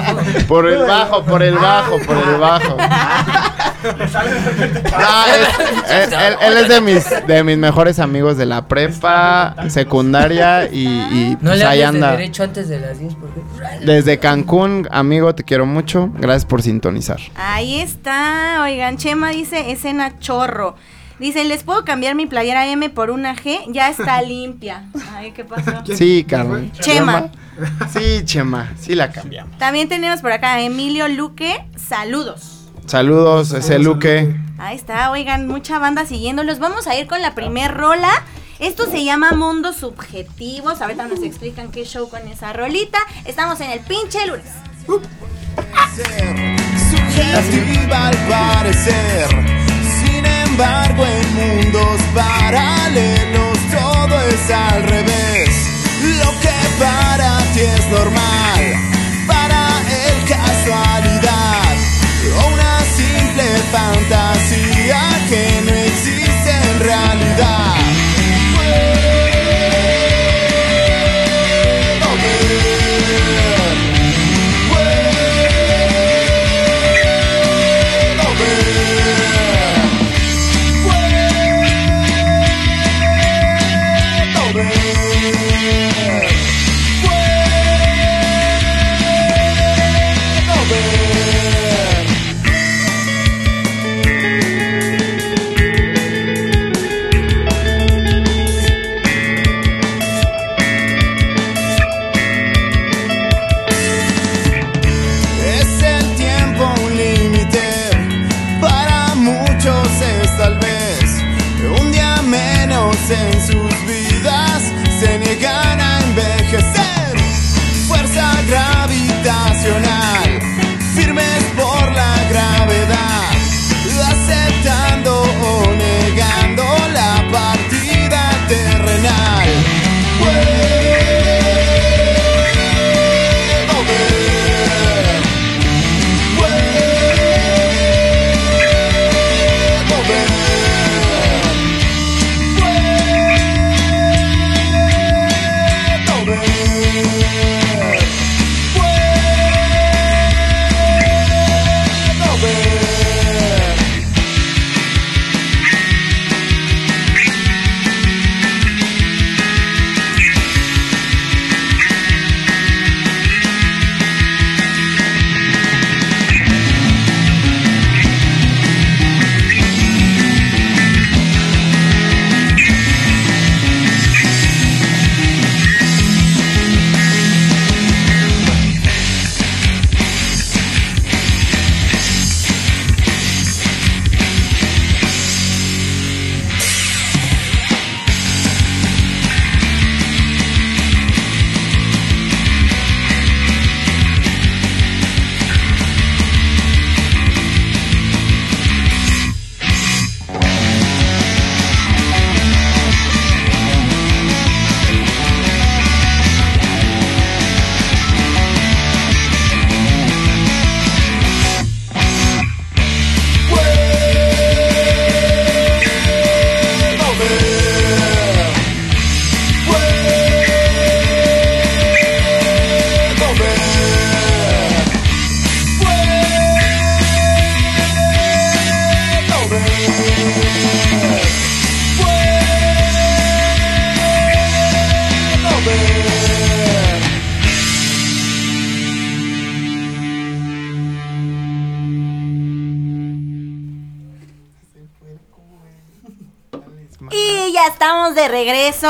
Por el bajo, por el bajo, por el bajo. No, es- él, él- él es de mis, de mis mejores amigos de la prepa, secundaria y, y No pues le ahí de anda. derecho antes de las 10 porque... Desde Cancún, amigo, te quiero mucho. Gracias por sintonizar. Ahí está. Oigan, Chema dice escena chorro. Dice, ¿les puedo cambiar mi playera M por una G? Ya está limpia. Ay, ¿qué pasó? ¿Quién- Sí, Carmen. Chema. Sí, Chema, sí la cambiamos. También tenemos por acá a Emilio Luque. Saludos. Saludos, ese. Luque. Ahí está, oigan, mucha banda siguiéndolos. Vamos a ir con la primer rola. Esto se llama Mundos Subjetivos. Ahorita nos explican qué show con esa rolita. Estamos en el pinche lunes. subjetiva al parecer. Embargo, en mundos paralelos todo es al revés. Lo que para ti es normal, para él casualidad. O una simple fantasía que no existe en realidad.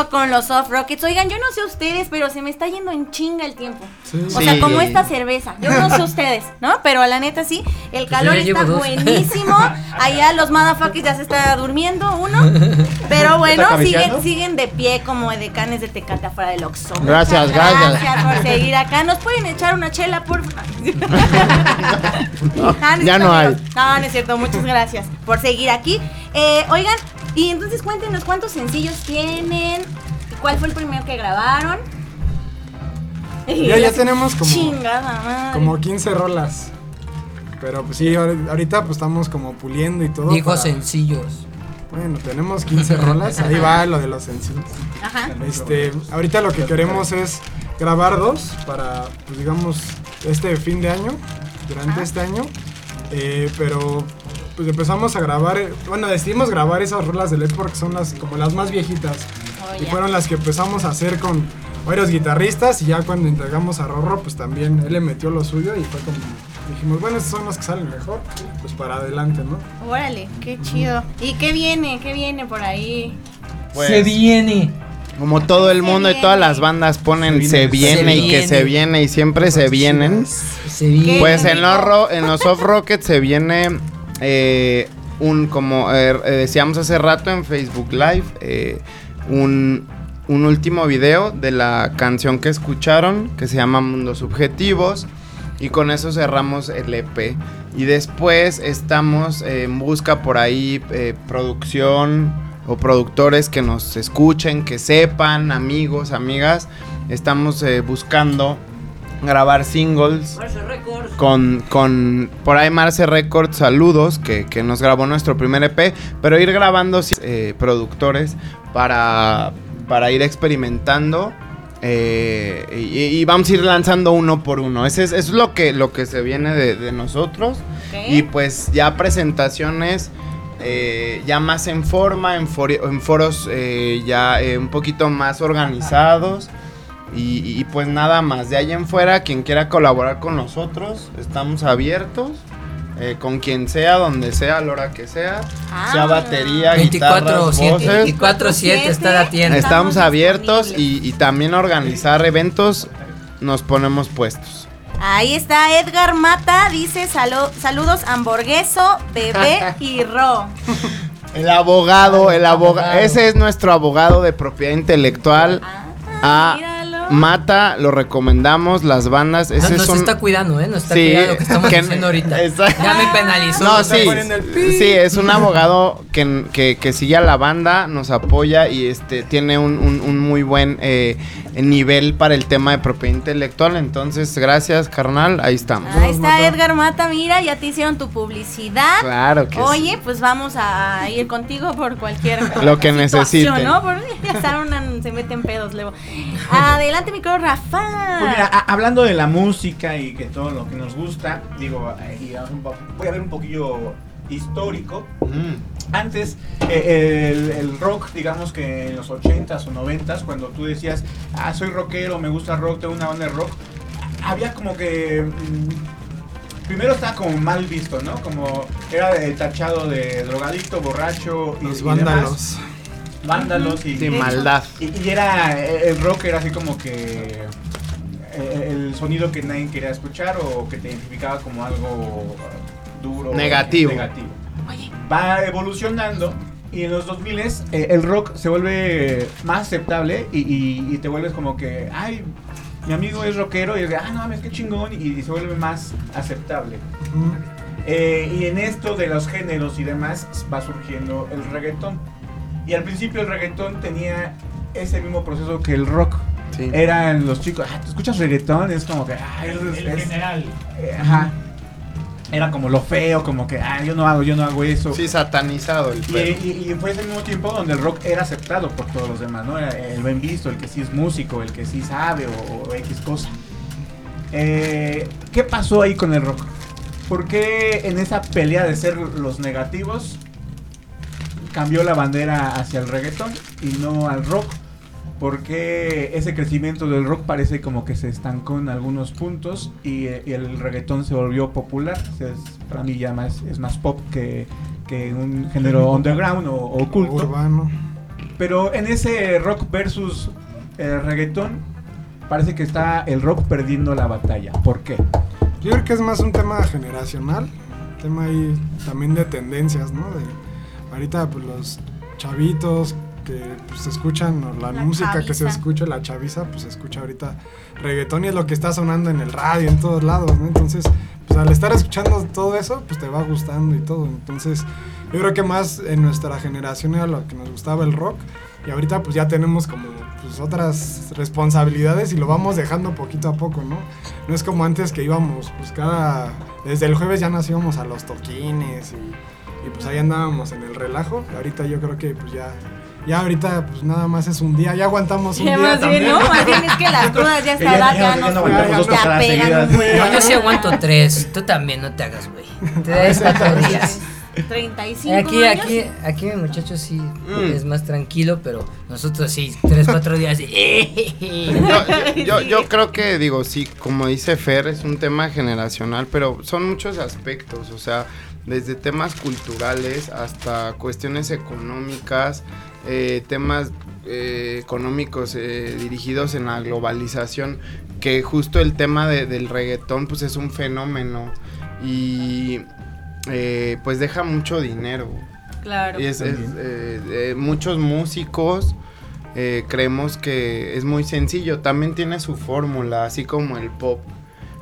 Con los Off Rockets. Oigan, yo no sé ustedes, pero se me está yendo en chinga el tiempo. Sí. O sea, Sí. como esta cerveza. Yo no sé ustedes, ¿no? Pero la neta sí, el calor yo ya está dos. buenísimo. Allá los motherfuckers ya se está durmiendo uno. Pero bueno, ¿Está siguen, siguen de pie como decanes de Tecate afuera del Oxxo. Gracias, Muchas gracias. Gracias por seguir acá. ¿Nos pueden echar una chela, por favor? Ah, Ya no hay. No, no es cierto. Muchas gracias por seguir aquí. Eh, oigan, y entonces cuéntenos cuántos sencillos tienen. ¿Cuál fue el primero que grabaron? Ya, ya tenemos como, Chingada madre. como 15 rolas. Pero pues sí, ahor- ahorita pues estamos como puliendo y todo. Dijo para- sencillos. Bueno, tenemos 15 rolas, ahí va lo de los sencillos. Ajá. Este, ahorita lo que queremos es grabar dos para, pues digamos, este fin de año, durante Ajá. este año. Eh, pero pues empezamos a grabar, bueno, decidimos grabar esas rolas de LED porque son las como las más viejitas. Oh, Y fueron las que empezamos a hacer con varios guitarristas y ya cuando entregamos a Rorro, pues también él le metió lo suyo y fue como, dijimos, bueno, estos son los que salen mejor, pues para adelante, ¿no? Órale, qué chido. ¿Y qué viene? ¿Qué viene por ahí? Pues, Se viene. Como todo el mundo y todas las bandas ponen Se se viene. y que se viene. y siempre se vienen. Se viene. Pues ¿Qué en los, en los Soft Rockets se viene eh, un, como eh, eh, decíamos hace rato en Facebook Live, eh, un, un último video de la canción que escucharon, que se llama Mundos Subjetivos. Y con eso cerramos el EP. Y después estamos en busca por ahí producción o productores que nos escuchen, que sepan, amigos, amigas. Estamos buscando grabar singles con, con por ahí Marce Records, saludos, que, que nos grabó nuestro primer EP, pero ir grabando eh, productores para, para ir experimentando. eh, y, y vamos a ir lanzando uno por uno. Ese es, eso es lo que, lo que se viene de, de nosotros. Y pues ya presentaciones eh, ya más en forma, en, fori- en foros eh, ya eh, un poquito más organizados. Y, y, pues nada más, de ahí en fuera, quien quiera colaborar con nosotros, estamos abiertos. eh, con quien sea, donde sea, a la hora que sea. Ah. Sea batería, 24 guitarras, 7 voces. 24 7 está la tienda. Estamos Estamos abiertos y, también organizar eventos, nos ponemos puestos. Ahí está Edgar Mata, dice salu- saludos hamburgueso, bebé y ro. El abogado, el abogado, ese es nuestro abogado de propiedad intelectual. Ah, Ah, míralo. Mata, lo recomendamos, las bandas. Ah, Ese nos es un- está cuidando, ¿eh? Nos está Sí, cuidando lo que estamos que- haciendo ahorita. Exacto. Ya me penalizó. No, está sí, sí, es un abogado que, que, que sigue a la banda, nos apoya y este tiene un, un- un muy buen eh, nivel para el tema de propiedad intelectual. Entonces, gracias, carnal, ahí estamos. Ahí está Edgar Mata, mira, ya te hicieron tu publicidad. Claro que sí. Oye, pues vamos a ir contigo por cualquier Lo que necesiten. ¿no? Por, ya una- se meten pedos luego. Adelante, mi querido Rafa. Pues mira, a- hablando de la música y que todo lo que nos gusta, digo, eh, y voy a ver un poquillo histórico. Mm. Antes, eh, el, el rock, digamos que en los 80s o 90s, cuando tú decías, ah, soy rockero, me gusta rock, tengo una banda de rock, había como que. mm, primero estaba como mal visto, ¿no? Como era el tachado de drogadicto, borracho y, Los y vándalos. Vándalos y, maldad. y, y era el rock era así como que eh, el sonido que nadie quería escuchar o que te identificaba como algo duro Negativo. negativo. Va evolucionando y en los 2000 eh, el rock se vuelve más aceptable y, y- y te vuelves como que ay mi amigo es rockero y es de ah no mames qué chingón y, y se vuelve más aceptable. Ujú. Eh, y en esto de los géneros y demás va surgiendo el reggaetón. Y al principio el reggaetón tenía ese mismo proceso que el rock. Sí. Eran los chicos, ah, ¿tú escuchas reggaetón? Es como que, ah, es, El es- general. eh, ajá. Era como lo feo, como que, ah, yo no hago, yo no hago eso. Sí, satanizado el Y, y- y fue ese mismo tiempo donde el rock era aceptado por todos los demás, ¿no? El buen visto, el que sí es músico, el que sí sabe o, o X cosa. Eh, ¿Qué pasó ahí con el rock? ¿Por qué en esa pelea de ser los negativos cambió la bandera hacia el reggaetón y no al rock? ¿Por qué ese crecimiento del rock parece como que se estancó en algunos puntos y, y el reggaetón se volvió popular? Es- para mí ya más, es más pop que, que un género underground o, o oculto. Urbano. Pero en ese rock versus eh, reggaetón, parece que está el rock perdiendo la batalla. ¿Por qué? Yo creo que es más un tema generacional, tema ahí también de tendencias, ¿no? De ahorita pues los chavitos que pues, escuchan o la, La música que se escucha, la chaviza, pues se escucha ahorita reggaetón y es lo que está sonando en el radio, en todos lados, ¿no? Entonces, pues al estar escuchando todo eso, pues te va gustando y todo. Entonces, yo creo que más en nuestra generación era lo que nos gustaba el rock y ahorita pues ya tenemos como pues otras responsabilidades y lo vamos dejando poquito a poco, ¿no? No es como antes que íbamos, pues cada... Desde el jueves ya nos íbamos a los toquines y, y, pues ahí andábamos en el relajo. Ahorita yo creo que pues ya... Ya ahorita pues nada más es un día, ya aguantamos un Ya día más bien. ¿no? Más bien es que las crudas ya está ya- edad ya- ya ya nos pegan buen. No, yo sí aguanto tres. Tú también, no te hagas, güey. Te das cuatro días. 35 Aquí, años. aquí, aquí mi muchacho sí Mm. es más tranquilo, pero nosotros sí, tres, cuatro días. No, yo, yo, yo creo que, digo, sí, como dice Fer, es un tema generacional, pero son muchos aspectos, o sea, desde temas culturales hasta cuestiones económicas, eh, temas eh, económicos eh, dirigidos en la globalización, que justo el tema de- del reggaetón, pues es un fenómeno y eh, pues deja mucho dinero. Claro. Y es, es, eh, eh, muchos músicos eh, creemos que es muy sencillo. También tiene su fórmula, así como el pop.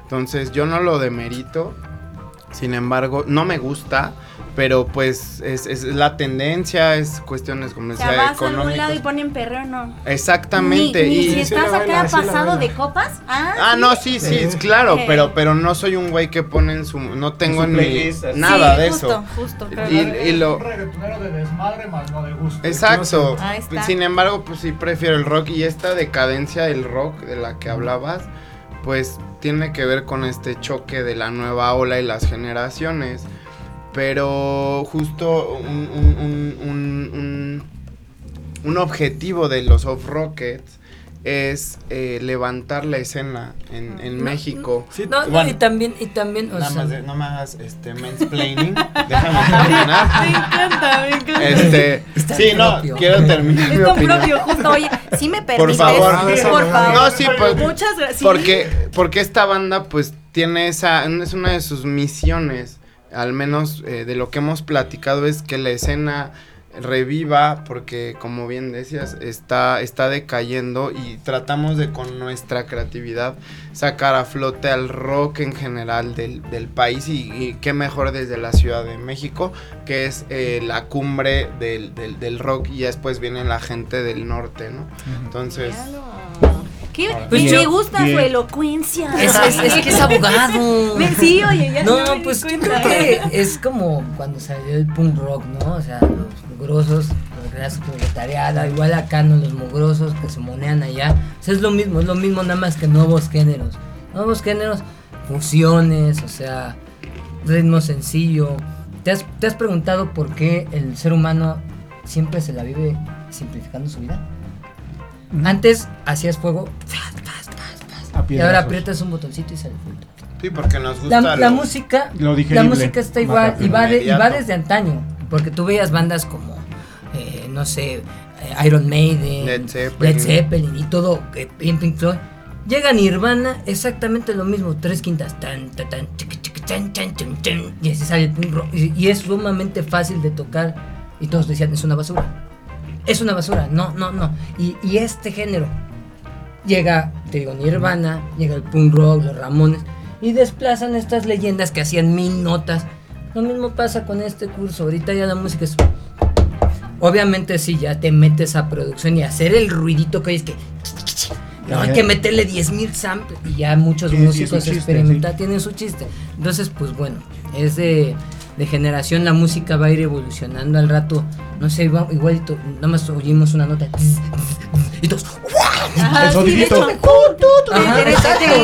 Entonces yo no lo demerito. Sin embargo, no me gusta. Pero pues es, es la tendencia, es cuestiones como O sea, decía, vas a algún lado y ponen perreo, no. Exactamente. Ni, ni y, si estás acá pasado de copas. Ah, Ah, sí. no, sí, sí, Sí. es claro, pero, pero no soy un güey que pone en su... No tengo playlist, así. nada Sí, de justo, eso. Justo, Y- claro. y lo- Un reggaetonero de desmadre más no de gusto. Exacto. Ahí está. Sin embargo, pues sí prefiero el rock y esta decadencia del rock de la que hablabas, pues tiene que ver con este choque de la nueva ola y las generaciones. Pero justo un, un- un- un- un- un objetivo de los off rockets es eh, levantar la escena en, en México. Sí, No, Bueno. y también, y también, o Nada sea, más de- no me hagas este mansplaining. Déjame terminar. Me encanta, me encanta. Este, Está sí, no, propio. quiero terminar mi Es tan opinión. propio, justo. Oye, si me permites, favor. por favor. No, sí, pues, Muchas gracias. Porque, porque esta banda pues tiene esa, es una de sus misiones, al menos eh, de lo que hemos platicado, es que la escena reviva, porque como bien decías, está, está decayendo y tratamos de con nuestra creatividad sacar a flote al rock en general del, del país y, y qué mejor desde la Ciudad de México, que es eh, la cumbre del, del, del rock y después viene la gente del norte, ¿no? Entonces... ¿Qué? Pues y yo- me gusta bien. su elocuencia. es, es- es que es abogado. Me- Sí, oye, ya No, di pues yo creo que es como cuando salió el punk rock, ¿no? O sea, los mugrosos, los clases proletariada, igual acá, ¿no? Los mugrosos que se monean allá. O sea, es lo mismo, es lo mismo, nada más que nuevos géneros. Nuevos géneros, fusiones, o sea, ritmo sencillo. ¿Te has, ¿Te has preguntado por qué el ser humano siempre se la vive simplificando su vida? Antes hacías fuego A y ahora aprietas un botoncito y sale fuego. Sí, porque nos gusta La, la lo- música, Lo la música está igual y va, de- y va desde antaño, porque tú veías bandas como, eh, no sé, eh, Iron Maiden, Led Zeppelin. Led Zeppelin y todo, eh, Pink Floyd. Llega Nirvana, exactamente lo mismo, tres quintas, tan, tan, tan, chiqui, chiqui, tan, tan, tan, tan, y así sale el punk rock, y, y es sumamente fácil de tocar, y todos decían, es una basura, es una basura, no, no, no, y, y este género, llega, te digo, Nirvana, llega el punk rock, los Ramones, y desplazan estas leyendas que hacían mil notas. Lo mismo pasa con este curso, ahorita ya la música es... Obviamente si ya te metes a producción y hacer el ruidito que es que... No, hay que meterle 10.000 samples. Y ya muchos músicos experimentales tienen su chiste. Entonces, pues bueno, es de, de generación, la música va a ir evolucionando al rato. No sé, igual, igualito, nada más oímos una nota y todos...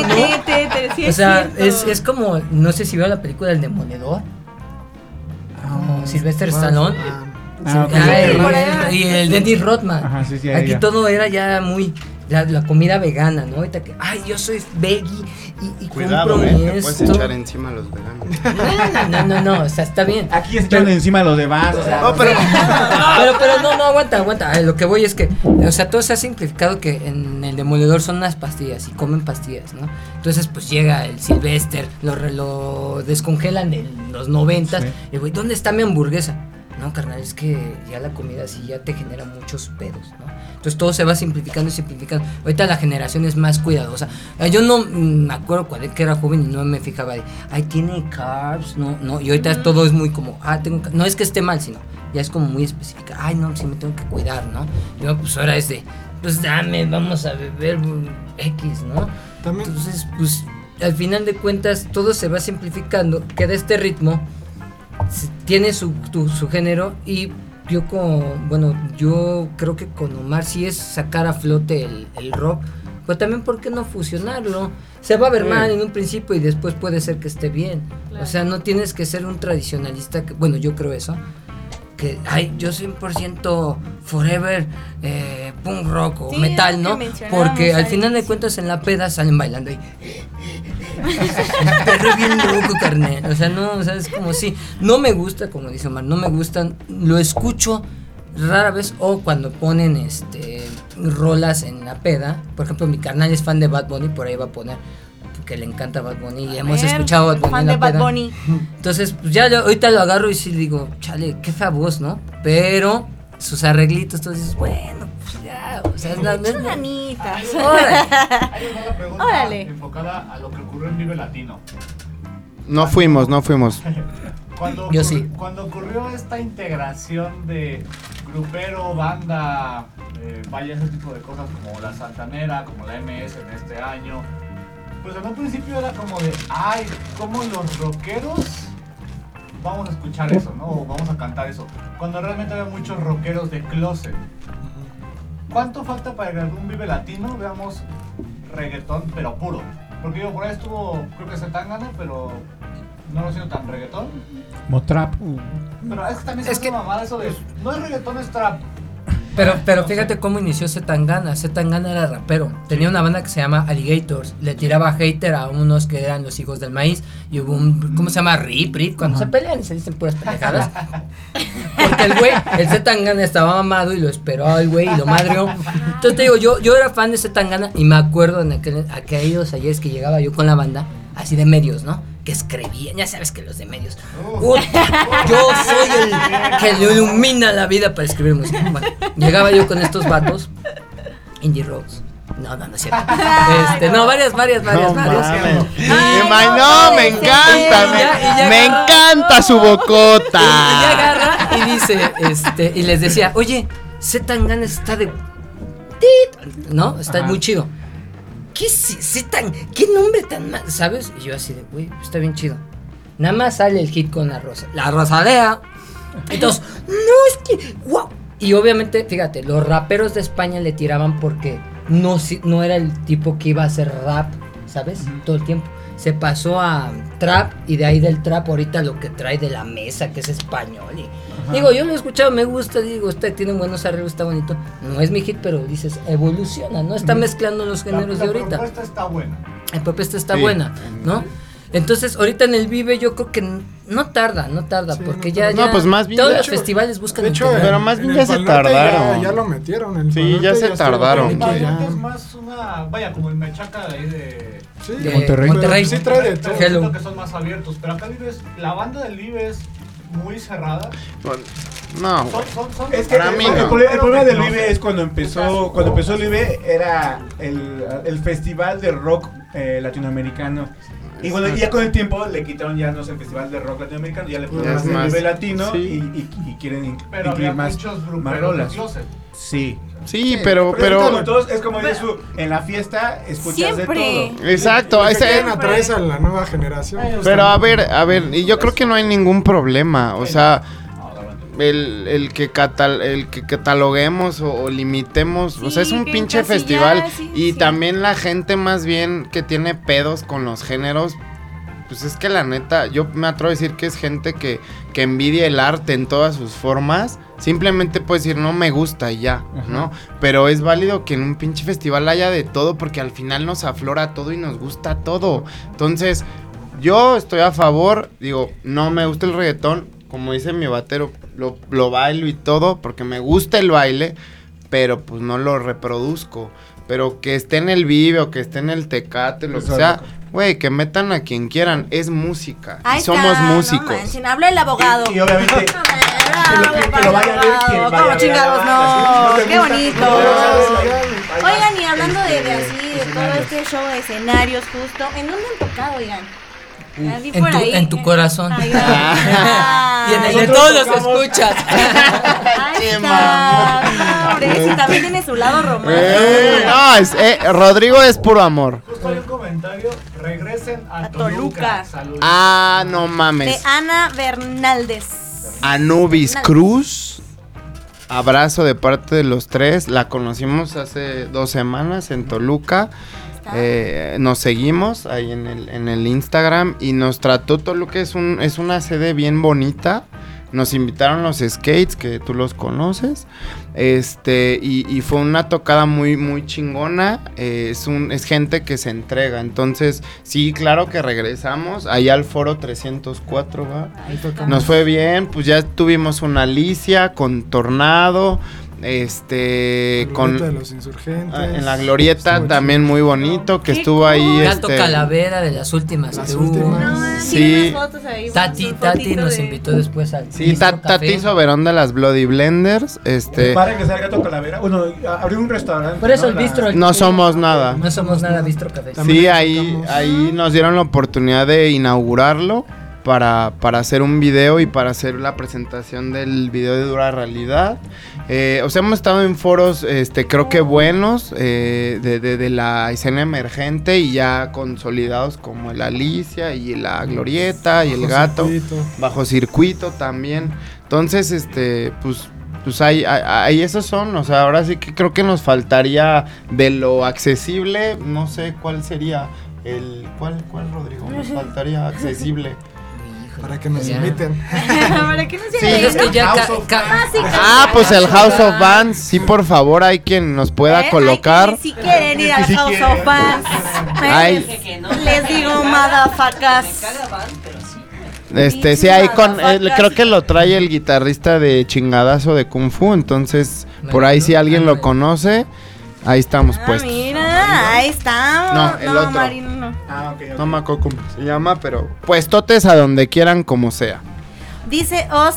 Te- te- te- sí O sea, es, es como, no sé si veo la película El Demoledor, como Sylvester Stallone. Ah. Ah, Sí, y- y el Dennis Rodman. Ajá, sí, sí, Aquí ya. todo era ya muy. La, la comida vegana, ¿no? Ahorita que, ay, yo soy veggie y, y Cuidado, compro eh, te puedes echar encima a los veganos. No, no, no, no, o sea, está bien. Aquí están encima los demás. O sea, No, pero Pero, pero no, no, aguanta, aguanta. A lo que voy es que, o sea, todo se ha simplificado que en el demoledor son unas pastillas y comen pastillas, ¿no? Entonces, pues llega el Sylvester, lo descongelan en los noventas. Sí. Y güey, ¿dónde está mi hamburguesa? No, carnal, es que ya la comida así ya te genera muchos pedos, ¿no? Entonces todo se va simplificando y simplificando. Ahorita la generación es más cuidadosa. Eh, Yo no mm, me acuerdo cuando era joven y no me fijaba de, ay, tiene carbs, no, no. Y ahorita todo es muy como, ah, tengo, ca-". no es que esté mal, sino ya es como muy específica. Ay, no, sí me tengo que cuidar, ¿no? Yo, pues ahora es de, pues dame, vamos a beber X, ¿no? También, Entonces, pues al final de cuentas todo se va simplificando, queda este ritmo, tiene su, tu- su género y yo con, bueno, yo creo que con Omar sí es sacar a flote el, el rock, pero también por qué no fusionarlo. Se va a ver Sí. mal en un principio y después puede ser que esté bien. O sea, no tienes que ser un tradicionalista, que, bueno, yo creo eso. Que, ay, yo 100% forever eh, punk rock o Sí, metal, ¿no? Porque al al final de cuentas en la peda salen bailando y perro bien loco, carnal. O sea, no, o sea, es como si no me gusta, como dice Omar, no me gustan, lo escucho rara vez o cuando ponen este rolas en la peda. Por ejemplo, mi carnal es fan de Bad Bunny, por ahí va a poner que le encanta Bad Bunny y hemos Ver, escuchado Bad Bunny fan en la de Bad peda. Bunny. Entonces, pues ya lo- ahorita lo agarro y sí digo, chale, qué fea voz, ¿no? Pero sus arreglitos, tú dices, bueno, pues ya, o sea, es la-. Órale. Hay una pregunta Órale. enfocada a lo que ocurrió en Vive Latino. no fuimos, no fuimos. Cuando, Yo ocurri- sí. cuando ocurrió esta integración de grupero, banda, eh, vaya ese tipo de cosas como la Santanera, como la MS en este año, pues en un principio era como de, ay, como los rockeros vamos a escuchar eso, ¿no? O vamos a cantar eso. Cuando realmente había muchos rockeros de closet. ¿Cuánto falta para que algún Vive Latino veamos reggaetón, pero puro? Porque digo, por ahí estuvo, creo que Zetangana, pero no lo ha sido tan reggaetón. Motrap. Pero es que también Es es que- que mamada eso de, no es reggaetón, es trap. Pero, pero No sé. fíjate cómo inició Zetangana. Zetangana era rapero. Tenía una banda que se llama Alligators. Le tiraba hater a unos que eran los hijos del maíz. Y hubo un. ¿Cómo se llama? Rip, rip. Cuando se pelean y se dicen puras pendejadas. Porque el güey, el Zetangana estaba mamado y lo esperó al güey y lo madreó. Entonces te digo, yo, yo era fan de Zetangana y me acuerdo en aquel, aquellos ayeres que llegaba yo con la banda, así de medios, ¿no? Que escribían, ya sabes que los de medios. Ut, yo soy el que le ilumina la vida para escribir música. Bueno, llegaba yo con estos vatos, Indie Rocks. No, no, no es cierto. Este, no, varias, varias, varias, No varias. no no, me encanta, me, ya me agarra- encanta su Y bocota. agarra y dice, este, y les decía, oye, Zetangana está de. tit", ¿No? Está Ajá. muy chido. ¿Qué Zetan? ¿Qué nombre tan mal? ¿Sabes? Y yo así de, güey, está bien chido. Nada más sale el hit con la rosa. La rosalea. Entonces, no, es que. ¡Wow! Y obviamente, fíjate, los raperos de España le tiraban porque no, si- no era el tipo que iba a hacer rap, ¿sabes? Todo el tiempo. Se pasó a trap y de ahí del trap ahorita lo que trae de la mesa, que es español. Y, digo, yo lo he escuchado, me gusta, digo, usted tiene buenos arreglos, está bonito. No es mi hit, pero dices, evoluciona, ¿no? Está mezclando los La, géneros la de ahorita. propuesta está buena. La propuesta está Sí. buena, ¿no? Entonces, ahorita en el Vive yo creo que no tarda, no tarda, Sí, porque no ya, tarda. ya No, pues más bien, todos los hecho- festivales buscan De hecho, integrar. Pero más en bien el ya se tardaron. Ya, ya lo metieron. en el Sí, ya se estuvo tardaron, El el Norte es más una, vaya, como el mechaca de ahí de... Sí, De Monterrey. Monterrey. Sí trae de todo. Que son más abiertos, pero acá Vives, la banda del Vive es muy cerrada. No, Son, son, son Es que Para el, mí el no. pro- el problema del Vive es cuando empezó, cuando empezó el Vive era el, el festival de rock eh, latinoamericano. Y bueno, ya con el tiempo le quitaron ya no sé, el festival de rock latinoamericano, ya le pusieron más- Vive latino sí. y, y- y quieren in- Pero incluir había más, muchos más gruperos de rolas. closet. Sí. Sí, pero, es como pero. todos- es como dices tú, en la fiesta escuchas Siempre. de todo. Exacto, quieren atraer a la nueva generación. Pero a ver, a ver, y yo creo que no hay ningún problema. O sea. El, el que catal, el que cataloguemos o, o limitemos, o sea, es un pinche festival. sí, y sí. también la gente más bien que tiene pedos con los géneros. Pues es que la neta, yo me atrevo a decir que es gente que, que envidia el arte en todas sus formas. Simplemente puedes decir, no me gusta y ya, ¿no? Pero es válido que en un pinche festival haya de todo porque al final nos aflora todo y nos gusta todo. Entonces, yo estoy a favor, digo, no me gusta el reggaetón, como dice mi batero, lo, lo bailo y todo porque me gusta el baile, pero pues no lo reproduzco. Pero que esté en el Vive o que esté en el Tecate, lo que sea, güey, que metan a quien quieran, es música. Ahí y somos no músicos. manchen, habla el abogado. Y, y obviamente. Bravo, que lo- que para lo el vaya a ver abogado. quien vaya ¿Cómo a ver chingados? No, no qué bonito. pues, Oigan, y hablando de, de así, de todo Escenarios. este show de escenarios justo, ¿en dónde han tocado, oigan? En tu, ahí. en tu corazón. Ay, ay. y en el de todos los escuchas. Hombre, ese también tiene su lado romántico. Eh, no, es, eh, Rodrigo es puro amor. Justo hay un comentario. Regresen a, A Toluca. Toluca. Ah, no De mames. Ana Bernaldez. Anubis Cruz. Abrazo de parte de los tres. La conocimos hace dos semanas en Toluca. Eh, nos seguimos ahí en el, en el Instagram y nos trató Toluca. Es, un, es una sede bien bonita. Nos invitaron los skates, que tú los conoces. Este, y, y fue una tocada muy, muy chingona. Eh, es, un, es gente que se entrega. Entonces, sí, claro que regresamos. Ahí al foro 304, ¿va? Nos fue bien, pues ya tuvimos una Alicia con Tornado, este, con Glorieta de los insurgentes. ah, en la glorieta Estuvo también muy bonito que estuvo ahí Gato este Calavera de las últimas Las que hubo. últimas. No, man, Sí. fotos ahí, Tati, Tati nos de- invitó después al Sí, Ta- Tati. Soberón de las Bloody Blenders, este Para que sea el gato calavera. Bueno, abrió un restaurante. Por eso ¿no? el La- bistro. no somos nada. No somos nada Bistro Café. También Sí, ahí ahí nos dieron la oportunidad de inaugurarlo para, para hacer un video y para hacer la presentación del video de dura realidad. Eh, o sea, hemos estado en foros, este, creo que buenos, eh, de, de- de la escena emergente y ya consolidados como el Alicia y la Glorieta y el Bajo Gato. circuito. Bajo circuito también. Entonces, este, pues, pues ahí, ahí, ahí esos son. O sea, ahora sí que creo que nos faltaría de lo accesible. No sé cuál sería el. ¿Cuál, cuál Rodrigo? Nos faltaría accesible. Para que nos inviten. Para que no se Sí, vean, Es que ¿no? ya House ca- of ca- Ah, pues el House of Bands. Sí, por favor, hay quien nos pueda ¿Eh? colocar. Si quieren ir al Si House quieren. of. Ay. Les digo, madafacas. Este, sí, ahí con. eh, creo que lo trae el guitarrista de chingadazo de Kung Fu. Entonces, por ahí si alguien lo conoce, ahí estamos Ah, puestos. mira, ahí estamos. No, el otro. Mari, Ah, ok, ok. No me acuerdo cómo se llama, pero puestotes a donde quieran como sea. Dice Os.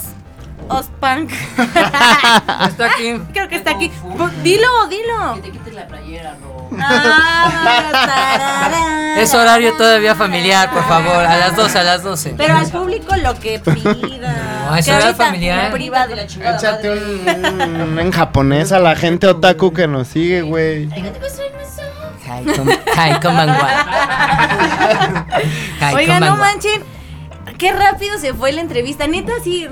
Ospunk. Está aquí. Creo que está aquí. Bu- Dilo, dilo. Que te quites la playera, Ro. Ah. Es horario todavía familiar, por favor. A las 12, a las 12. Pero al público lo que pida. No, es horario familiar. en privado. De la chingada Échate un, un- en japonés a la gente otaku que nos sigue, güey. Hi. Hi, Oigan, no manchen. Qué rápido se fue la entrevista. Neta, sí.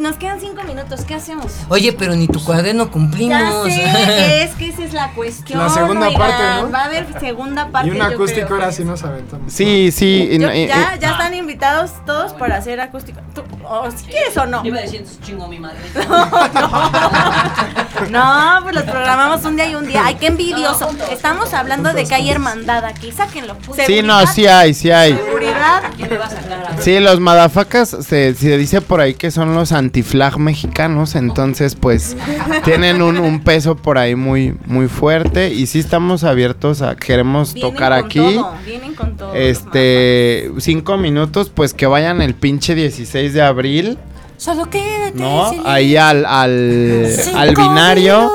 Nos quedan cinco minutos. ¿Qué hacemos? Oye, pero ni tu cuaderno Ya cumplimos. sé, es que esa es la cuestión. La segunda oigan. parte, ¿no? Va a haber segunda parte. Y un yo acústico creo. ahora sí nos aventamos. Sí, sí. Yo- no- y- ya, ya están invitados todos para hacer acústico. Tú- o si quieres o no. Yo iba a decir, chingo mi madre. No, pues los programamos un día y un día. Ay, qué envidioso. Estamos hablando de que hay hermandad aquí. Sáquenlo. sí, no, sí hay, sí hay. Seguridad. ¿Quién me va a sacar a Sí, los madafacas se, se dice por ahí que son los antiflag mexicanos, entonces pues tienen un, un peso por ahí muy muy fuerte y sí estamos abiertos a queremos Vienen tocar con aquí. todo, vienen con todo. Este, cinco minutos, pues que vayan el pinche 16 de abril, Solo quédate. ¿no? Ahí al, al, binario.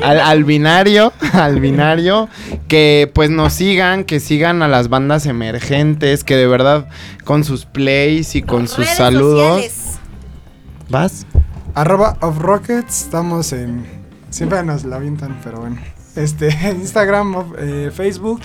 Al, al binario, al binario, que pues nos sigan, que sigan a las bandas emergentes, que de verdad con sus plays y con sus saludos. sociales. ¿Vas? Arroba of Rockets, estamos en. Siempre nos la avientan, pero bueno. Este, Instagram, of- eh, Facebook.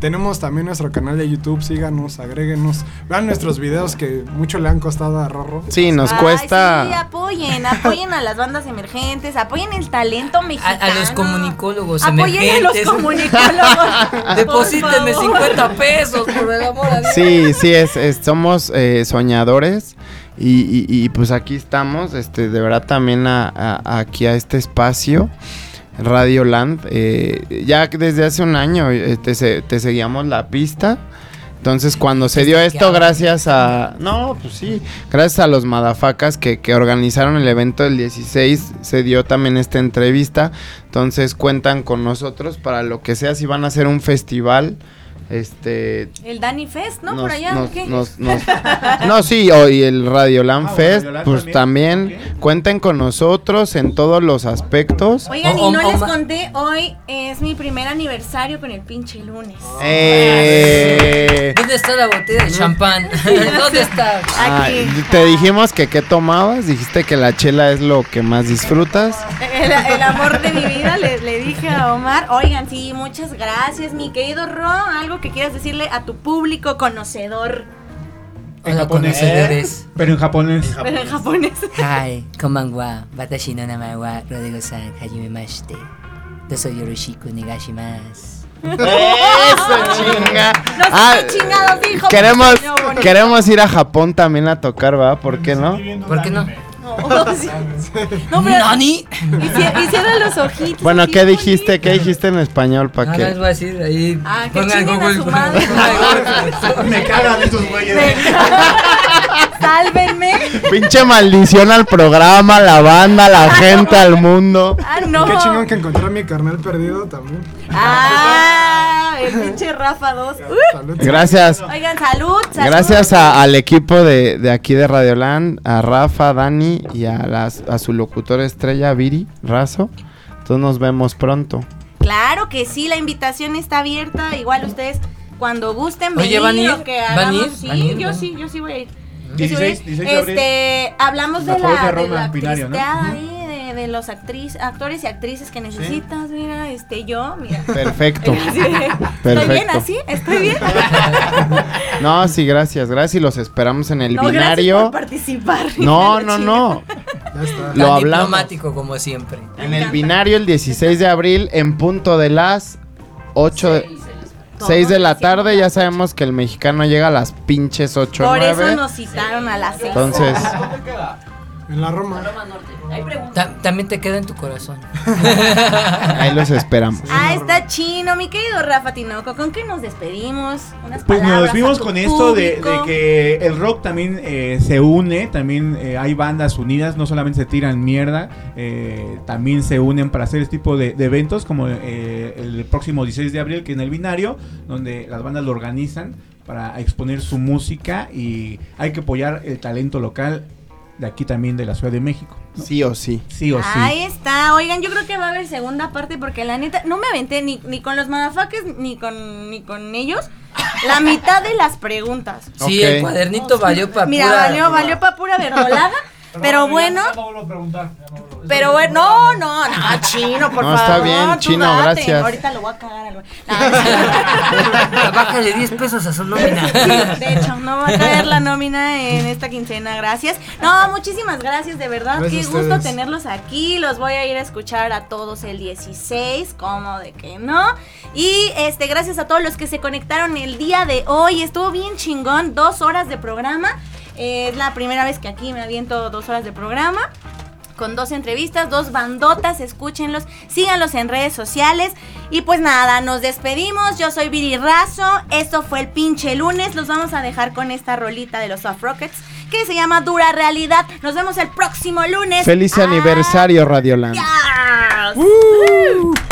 Tenemos también nuestro canal de YouTube, síganos, agréguenos. Vean nuestros videos que mucho le han costado a Rorro. Sí, nos Ay, cuesta. Sí, apoyen, apoyen a las bandas emergentes, apoyen el talento mexicano. a los comunicólogos Apoyen a los emergentes. comunicólogos. Deposítenme por favor. 50 pesos, por el amor a Dios. Sí, sí, es, es- somos eh, soñadores Y, y- y, pues aquí estamos, este, de verdad también a- a- aquí a este espacio, Radio Land. eh, ya desde hace un año eh, te, se- te seguíamos la pista. Entonces cuando se dio esto, gracias a... No, pues sí, gracias a los madafacas que, que organizaron el evento del 16, se dio también esta entrevista. Entonces cuentan con nosotros para lo que sea, si van a hacer un festival. Este, El Danny Fest, ¿no? nos- Por allá, nos- ¿o ¿qué? nos- nos- no, sí, o- y el Radioland Ah, Fest, pues también. también cuenten con nosotros en todos los aspectos. Oigan, y no les conté, hoy es mi primer aniversario con el pinche lunes. Eh, ¿Dónde está la botella de champán? ¿Dónde está? ah, Aquí. te dijimos que qué tomabas, dijiste que la chela es lo que más disfrutas. El, el amor de mi vida, le, le dije a Omar. Oigan, sí, muchas gracias, mi querido Ro. Algo que quieras decirle a tu público conocedor, En Hola, japonés. conocedores. Pero en japonés. pero en japonés. Hi, konbanwa. Watashi no namae wa Rodrigo-san, hajimemashite. Doso yoroshiku negashimasu. Eso, chinga. No sé Ah, qué chingados dijo. Queremos, queremos ir a Japón también a tocar, ¿va? ¿Por qué no? ¿Por qué no? No, sí. No, pero ¿Nani? hici- hicieron los ojitos. Bueno, así ¿qué dijiste? ¿Qué dijiste en español para No, no les qué? voy a decir ahí. Ah, que pongan chinguen a Google. su pongan madre. Google. Me cagan esos güeyes. Sálvenme. Pinche maldición al programa, la banda, la gente, al mundo. Ah, no. Qué chingón que encontré a mi carnal perdido también. Ah, el pinche Rafa 2. Salud. Gracias. Oigan, salud, salud. Gracias a- al equipo de, de aquí de Radioland, a Rafa, Dani y a, las, a su locutor estrella, Viri, Razo. Entonces nos vemos pronto. Claro que sí, la invitación está abierta. Igual ustedes cuando gusten Oye, venir ¿van a ir? que ¿Van a hagamos. ir? Sí, ¿Van a ir? yo ¿Van? sí, yo sí voy a ir. Yo sí 16, voy a ir. 16 de abril. Este, hablamos de La de de Roma, la binario, ¿no? ahí, de, de los actriz, actores y actrices que necesitas, mira, este, yo, mira. Perfecto. Sí. ¿Estoy bien Perfecto. así? ¿Estoy bien? No, sí, gracias, gracias y los esperamos en el No, gracias binario. por participar. No, no, no. Ya está. Lo Tan hablamos. diplomático como siempre. En el binario el 16 de abril en punto de las 8 de, 6 de la tarde. Ya sabemos que el mexicano llega a las pinches 8 Por eso 9. nos citaron a las seis. Entonces, ¿Dónde queda? En la Roma. Roma Norte. Ahí. Ta- también te queda en tu corazón. ahí los esperamos. Ah, está chino, mi querido Rafa Tinoco. ¿Con qué nos despedimos? Unas Pues palabras nos tu con esto de, de que el rock también eh, se une, también eh, hay bandas unidas, no solamente se tiran mierda, eh, también se unen para hacer este tipo de, de eventos como eh, el próximo 16 de abril que en el binario, donde las bandas lo organizan para exponer su música y hay que apoyar el talento local de aquí también de la Ciudad de México. Sí o sí. Sí o sí. Ahí está. Oigan, yo creo que va a haber segunda parte porque la neta no me aventé ni, ni con los motherfuckers ni con ni con ellos la mitad de las preguntas. Sí, el cuadernito valió para Mira, pura... valió valió para pura verdolada, pero bueno, ya no vuelvo a preguntar, ya no pero bueno, no, no, no, chino, por No, favor. está bien, Chino, date. gracias. Ahorita lo voy a cagar al Bájale 10 pesos a su nómina. Sí, de hecho, no va a caer la nómina en esta quincena, gracias. No, muchísimas gracias, de verdad. Gracias Qué gusto tenerlos aquí. Los voy a ir a escuchar a todos el 16, como de que no. Y este, gracias a todos los que se conectaron el día de hoy. Estuvo bien chingón, dos horas de programa. Es la primera vez que aquí me aviento dos horas de programa con dos entrevistas, dos bandotas, escúchenlos, síganlos en redes sociales. Y pues nada, nos despedimos. Yo soy Viri Razo. Esto fue el pinche lunes. Los vamos a dejar con esta rolita de los Soft Rockets que se llama Dura Realidad. Nos vemos el próximo lunes. Feliz aniversario, Radioland. Adiós. Thank